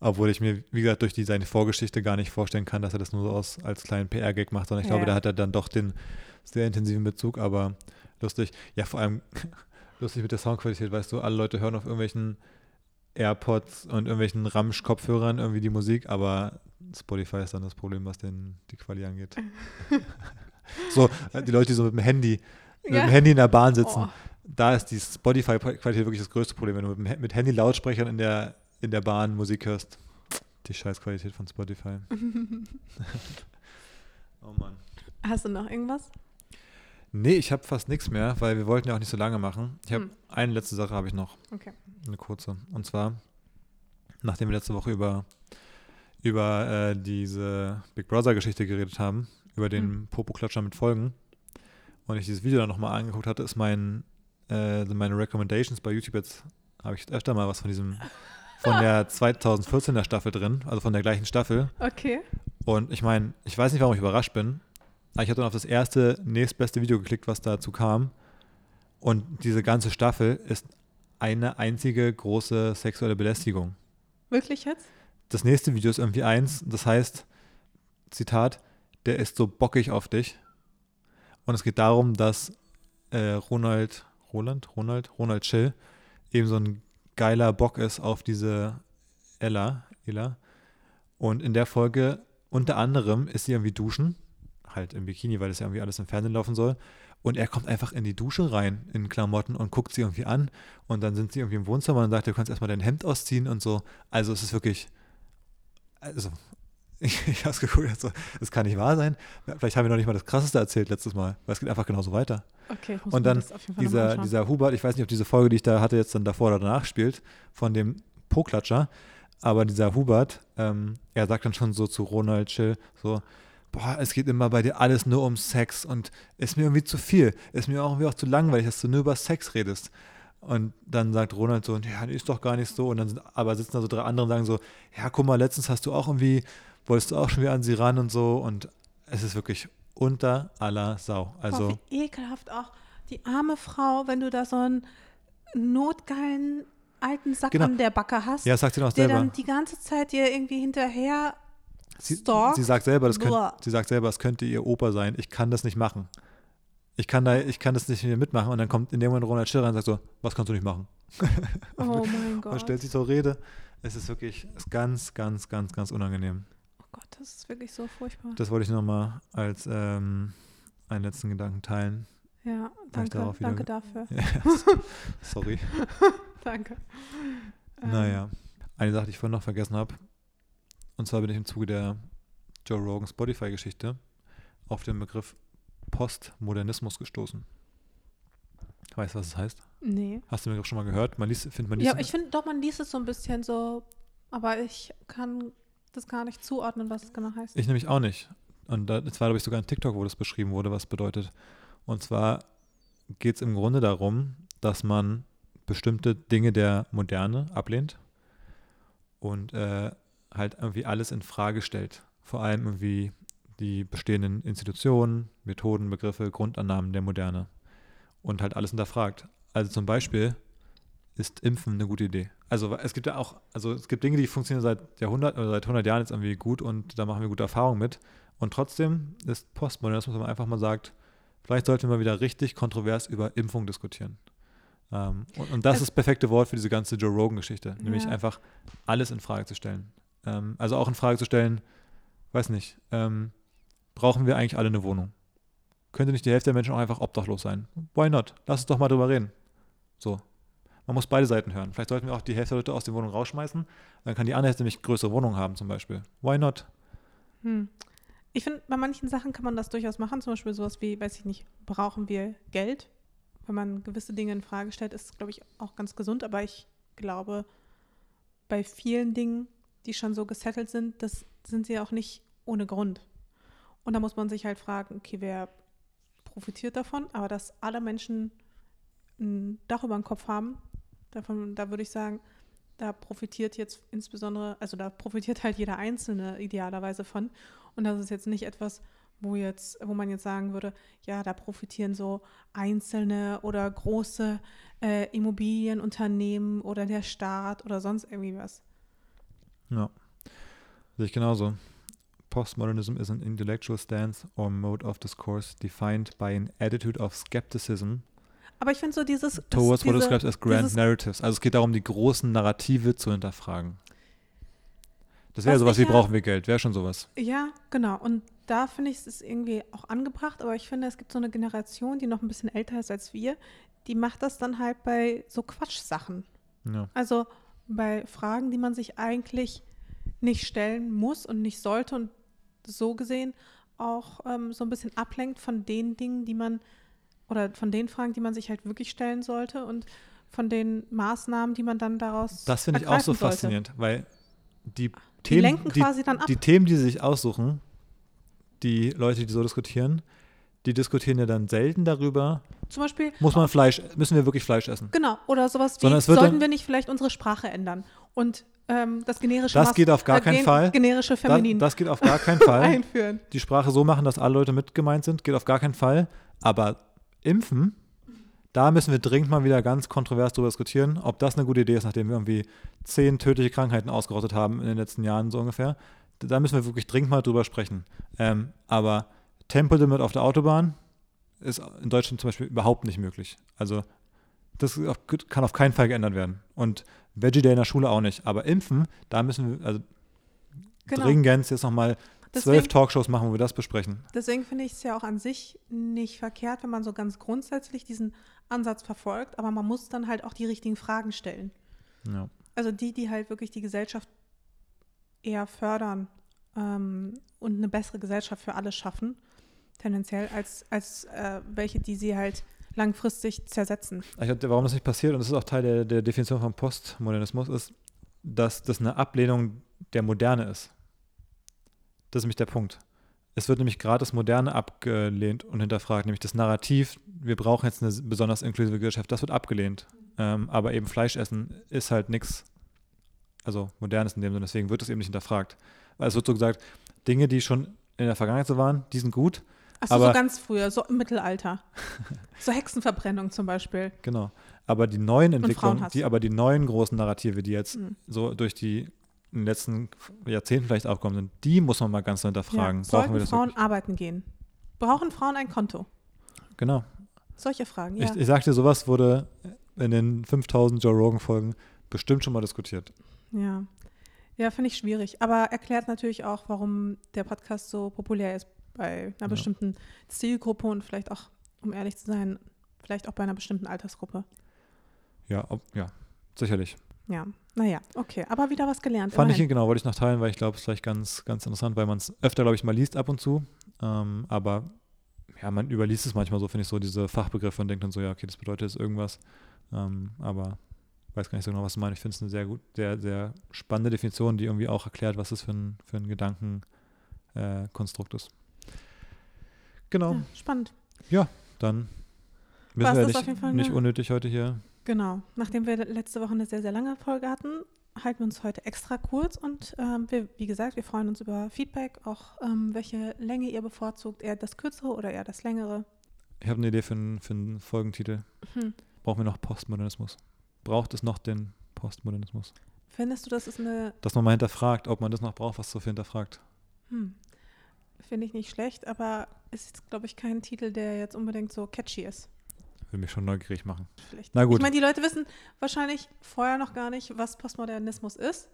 Obwohl ich mir, wie gesagt, durch die, seine Vorgeschichte gar nicht vorstellen kann, dass er das nur so aus, als kleinen PR-Gag macht, sondern ich
Ja.
glaube, da hat er dann doch den sehr intensiven Bezug, aber lustig. Ja, vor allem lustig mit der Soundqualität, weißt du, alle Leute hören auf irgendwelchen AirPods und irgendwelchen Ramsch-Kopfhörern irgendwie die Musik, aber Spotify ist dann das Problem, was den, die Quali angeht. so, äh, die Leute, die so mit dem Handy, mit
Ja.
dem Handy in der Bahn sitzen,
Oh.
da ist die Spotify-Qualität wirklich das größte Problem. Wenn du mit, mit Handy-Lautsprechern in der, in der Bahn Musik hörst, die Scheißqualität von Spotify. oh Mann.
Hast du noch irgendwas?
Nee, ich habe fast nichts mehr, weil wir wollten ja auch nicht so lange machen. Ich habe
Hm.
eine letzte Sache habe ich noch,
Okay.
eine kurze. Und zwar, nachdem wir letzte Woche über, über äh, diese Big Brother-Geschichte geredet haben, über den
Hm.
Popo-Klatscher mit Folgen, und ich dieses Video dann nochmal angeguckt hatte, ist mein, äh, sind meine Recommendations bei YouTube jetzt, habe ich öfter mal was von diesem, von der 2014er Staffel drin, also von der gleichen Staffel.
Okay.
Und ich meine, ich weiß nicht, warum ich überrascht bin, aber ich habe dann auf das erste, nächstbeste Video geklickt, was dazu kam. Und diese ganze Staffel ist eine einzige große sexuelle Belästigung.
Wirklich jetzt?
Das nächste Video ist irgendwie eins, das heißt, Zitat, der ist so bockig auf dich. Und es geht darum, dass äh, Ronald, Roland, Ronald, Ronald Chill eben so ein geiler Bock ist auf diese Ella, Ella. Und in der Folge unter anderem ist sie irgendwie duschen, halt im Bikini, weil das ja irgendwie alles im Fernsehen laufen soll. Und er kommt einfach in die Dusche rein in Klamotten und guckt sie irgendwie an. Und dann sind sie irgendwie im Wohnzimmer und sagt, du kannst erstmal dein Hemd ausziehen und so. Also es ist wirklich, also ich, ich habe es geguckt, also, das kann nicht wahr sein. Vielleicht haben wir noch nicht mal das Krasseste erzählt letztes Mal, weil es geht einfach genauso weiter.
Okay.
Und dann Dieser, dieser Hubert, ich weiß nicht, ob diese Folge, die ich da hatte, jetzt dann davor oder danach spielt, von dem Po-Klatscher, aber dieser Hubert, ähm, er sagt dann schon so zu Ronald Chill, so, boah, es geht immer bei dir alles nur um Sex und ist mir irgendwie zu viel, ist mir auch irgendwie auch zu langweilig, dass du nur über Sex redest. Und dann sagt Ronald so, ja, ist doch gar nicht so. Und dann sind, aber sitzen da so drei andere und sagen so, ja, guck mal, letztens hast du auch irgendwie, wolltest du auch schon wieder an sie ran und so. Und es ist wirklich unter aller Sau. Also,
oh, wie ekelhaft auch. Die arme Frau, wenn du da so einen notgeilen alten Sack
Genau.
an der Backe hast,
ja, sagt sie noch
der
selber.
dann die ganze Zeit dir irgendwie hinterher
Sie,
stalkt.
sie sagt selber, das
Boah.
könnt, sie sagt selber, es könnte ihr Opa sein. Ich kann das nicht machen. Ich kann da, ich kann das nicht mehr mitmachen. Und dann kommt in dem Moment Ronald Schiller und sagt so, was kannst du nicht machen?
Oh mein
Und
Gott.
stellt sich zur Rede. Es ist wirklich ganz, ganz, ganz, ganz unangenehm.
Gott, das ist wirklich so furchtbar.
Das wollte ich nochmal als ähm, einen letzten Gedanken teilen.
ja, danke, danke dafür.
Ja, sorry.
Danke. Ähm,
Naja, eine Sache, die ich vorhin noch vergessen habe. Und zwar bin ich im Zuge der Joe Rogan Spotify-Geschichte auf den Begriff Postmodernismus gestoßen. Weißt du, was das heißt?
Nee.
Hast du den Begriff schon mal gehört? Man liest, findet man liest
Ja, ich finde doch, man liest es so ein bisschen so, aber ich kann das gar nicht zuordnen, was es genau heißt.
Ich nämlich auch nicht. Und da, das war, glaube ich, sogar ein TikTok, wo das beschrieben wurde, was bedeutet. Und zwar geht es im Grunde darum, dass man bestimmte Dinge der Moderne ablehnt und äh, halt irgendwie alles in Frage stellt. Vor allem irgendwie die bestehenden Institutionen, Methoden, Begriffe, Grundannahmen der Moderne. Und halt alles hinterfragt. Also zum Beispiel ist Impfen eine gute Idee. Also es gibt ja auch, also es gibt Dinge, die funktionieren seit Jahrhunderten oder seit 100 Jahren jetzt irgendwie gut und da machen wir gute Erfahrungen mit. Und trotzdem ist Postmodernismus, wenn man einfach mal sagt, vielleicht sollten wir mal wieder richtig kontrovers über Impfung diskutieren. Ähm, und, und das ist das perfekte Wort für diese ganze Joe Rogan-Geschichte, nämlich
Ja.
einfach alles in Frage zu stellen. Ähm, also auch in Frage zu stellen, weiß nicht, ähm, brauchen wir eigentlich alle eine Wohnung? Könnte nicht die Hälfte der Menschen auch einfach obdachlos sein? Why not? Lass uns doch mal drüber reden. So. Man muss beide Seiten hören. Vielleicht sollten wir auch die Hälfte der Leute aus der Wohnung rausschmeißen. Dann kann die andere Hälfte nämlich größere Wohnungen haben, zum Beispiel. Why not?
Hm. Ich finde, bei manchen Sachen kann man das durchaus machen. Zum Beispiel sowas wie, weiß ich nicht, brauchen wir Geld? Wenn man gewisse Dinge in Frage stellt, ist es, glaube ich, auch ganz gesund. Aber ich glaube, bei vielen Dingen, die schon so gesettelt sind, das sind sie auch nicht ohne Grund. Und da muss man sich halt fragen, okay, wer profitiert davon? Aber dass alle Menschen ein Dach über dem Kopf haben, davon, da würde ich sagen, da profitiert jetzt insbesondere, also da profitiert halt jeder Einzelne idealerweise von. Und das ist jetzt nicht etwas, wo jetzt, wo man jetzt sagen würde, ja, da profitieren so einzelne oder große äh, Immobilienunternehmen oder der Staat oder sonst irgendwie was.
Ja. Sehe ich genauso. Postmodernism is an intellectual stance or mode of discourse defined by an attitude of skepticism
Aber ich finde so dieses
towards what
diese-
described as grand narratives. Also es geht darum, die großen Narrative zu hinterfragen. Das wäre
Was
sowas wie
ja-
brauchen wir Geld, wäre schon sowas.
Ja, genau. Und da finde ich es irgendwie auch angebracht, aber ich finde, es gibt so eine Generation, die noch ein bisschen älter ist als wir, die macht das dann halt bei so Quatschsachen.
Ja.
Also bei Fragen, die man sich eigentlich nicht stellen muss und nicht sollte und so gesehen auch ähm, so ein bisschen ablenkt von den Dingen, die man oder von den Fragen, die man sich halt wirklich stellen sollte und von den Maßnahmen, die man dann daraus
Das finde ich auch so
sollte.
faszinierend, weil die
Die
Themen,
lenken
die,
quasi dann ab.
die Themen, die sie sich aussuchen, die Leute, die so diskutieren, die diskutieren ja dann selten darüber,
Zum Beispiel
muss man Fleisch, müssen wir wirklich Fleisch essen?
Genau, oder sowas wie, sollten
dann-
wir nicht vielleicht unsere Sprache ändern und ähm, das generische
Das
Mas-
geht auf gar
äh,
keinen Fall.
generische Feminin
das geht auf gar keinen Fall.
einführen.
Die Sprache so machen, dass alle Leute mit gemeint sind, geht auf gar keinen Fall. Aber impfen, da müssen wir dringend mal wieder ganz kontrovers darüber diskutieren, ob das eine gute Idee ist, nachdem wir irgendwie zehn tödliche Krankheiten ausgerottet haben in den letzten Jahren so ungefähr. Da müssen wir wirklich dringend mal drüber sprechen. Ähm, aber Tempolimit auf der Autobahn ist in Deutschland zum Beispiel überhaupt nicht möglich. Also das kann auf keinen Fall geändert werden. Und Veggie Day in der Schule auch nicht. Aber impfen, da müssen wir also
Genau.
dringend jetzt nochmal zwölf Talkshows machen, wo wir das besprechen.
deswegen finde ich es ja auch an sich nicht verkehrt, wenn man so ganz grundsätzlich diesen Ansatz verfolgt, aber man muss dann halt auch die richtigen Fragen stellen.
Ja.
Also die, die halt wirklich die Gesellschaft eher fördern ähm, und eine bessere Gesellschaft für alle schaffen, tendenziell, als, als äh, welche, die sie halt langfristig zersetzen.
Ich glaube, warum das nicht passiert, und das ist auch Teil der, der Definition von Postmodernismus, ist, dass das eine Ablehnung der Moderne ist. Das ist nämlich der Punkt. Es wird nämlich gerade das Moderne abgelehnt und hinterfragt, nämlich das Narrativ, wir brauchen jetzt eine besonders inklusive Gesellschaft, das wird abgelehnt. Ähm, aber eben Fleisch essen ist halt nichts, also modernes in dem Sinne, deswegen wird es eben nicht hinterfragt. Weil es wird so gesagt, Dinge, die schon in der Vergangenheit so waren, die sind gut,
Achso, so ganz früher, so im Mittelalter. so Hexenverbrennung zum Beispiel.
Genau. Aber die neuen Entwicklungen, die aber die neuen großen Narrative, die jetzt
Mhm.
so durch die in den letzten Jahrzehnten vielleicht aufgekommen sind, die muss man mal ganz so hinterfragen.
Ja.
Brauchen
Sollten Frauen
wirklich?
arbeiten gehen? Brauchen Frauen ein Konto?
Genau.
Solche Fragen, ja.
Ich, ich sagte, sowas wurde in den 5000 Joe Rogan Folgen bestimmt schon mal diskutiert.
Ja, ja finde ich schwierig. Aber erklärt natürlich auch, warum der Podcast so populär ist bei einer bestimmten Zielgruppe und vielleicht auch, um ehrlich zu sein, vielleicht auch bei einer bestimmten Altersgruppe.
Ja, ob, ja, sicherlich.
Ja, naja, okay. Aber wieder was gelernt.
Fand ich,
immerhin.
genau, wollte ich noch teilen, weil ich glaube, es ist vielleicht ganz, ganz interessant, weil man es öfter, glaube ich, mal liest ab und zu. Ähm, aber ja, man überliest es manchmal so, finde ich, so diese Fachbegriffe und denkt dann so, ja, okay, das bedeutet jetzt irgendwas. Ähm, aber weiß gar nicht so genau, was du meinst. Ich finde es eine sehr gut, sehr, sehr spannende Definition, die irgendwie auch erklärt, was das für ein, für ein Gedankenkonstrukt äh, ist. Genau,
Ja, spannend.
dann müssen wir
das
nicht,
auf jeden Fall
nicht
eine-
unnötig heute hier.
Genau. Nachdem wir letzte Woche eine sehr, sehr lange Folge hatten, halten wir uns heute extra kurz und ähm, wir, wie gesagt, wir freuen uns über Feedback, auch ähm, welche Länge ihr bevorzugt, eher das kürzere oder eher das längere.
Ich habe eine Idee für einen, für einen Folgentitel.
Hm.
Brauchen wir noch Postmodernismus? Braucht es noch den Postmodernismus.
Findest du, das ist eine,
Dass man mal hinterfragt, ob man das noch braucht, was so viel hinterfragt.
hm, finde ich nicht schlecht, aber es ist, glaube ich, kein Titel, der jetzt unbedingt so catchy ist.
Würde mich schon neugierig machen.
Vielleicht.
Na gut.
Ich meine, die Leute wissen wahrscheinlich vorher noch gar nicht, was Postmodernismus ist.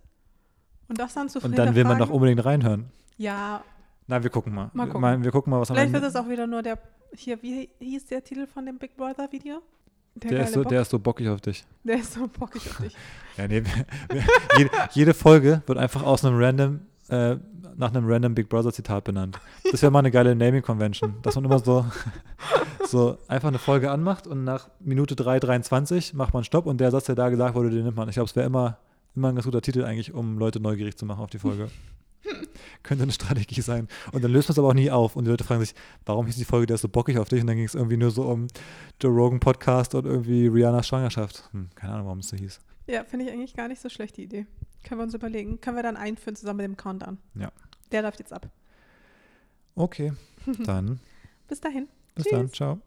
Und das dann zu
Und dann will man doch unbedingt reinhören.
Ja,
Na, wir gucken mal.
Mal
Wir-
gucken.
Mal, wir gucken mal, was
vielleicht wird es auch wieder nur der, hier, wie hieß der Titel von dem Big Brother Video?
der,
geile
ist so,
Bock.
der ist so bockig auf dich.
der ist so bockig auf dich.
Ja, nee, wir- wir- jede, jede Folge wird einfach aus einem random, äh, nach einem random Big Brother Zitat benannt. Das wäre mal eine geile Naming Convention, dass man immer so, so einfach eine Folge anmacht und nach Minute 3,23 macht man Stopp und der Satz, der da gesagt wurde, den nimmt man. Ich glaube, es wäre immer, immer ein ganz guter Titel eigentlich, um Leute neugierig zu machen auf die Folge. Könnte eine Strategie sein. Und dann löst man es aber auch nie auf. Und die Leute fragen sich, warum hieß die Folge, der ist so bockig auf dich? Und dann ging es irgendwie nur so um Joe Rogan Podcast und irgendwie Rihannas Schwangerschaft. Hm, keine Ahnung, warum es so hieß.
Ja, finde ich eigentlich gar nicht so schlecht, die Idee. Können wir uns überlegen. Können wir dann einführen zusammen mit dem Countdown.
Ja.
Der läuft jetzt ab.
Okay, dann
Bis dahin.
bis
Tschüss.
dann. Ciao.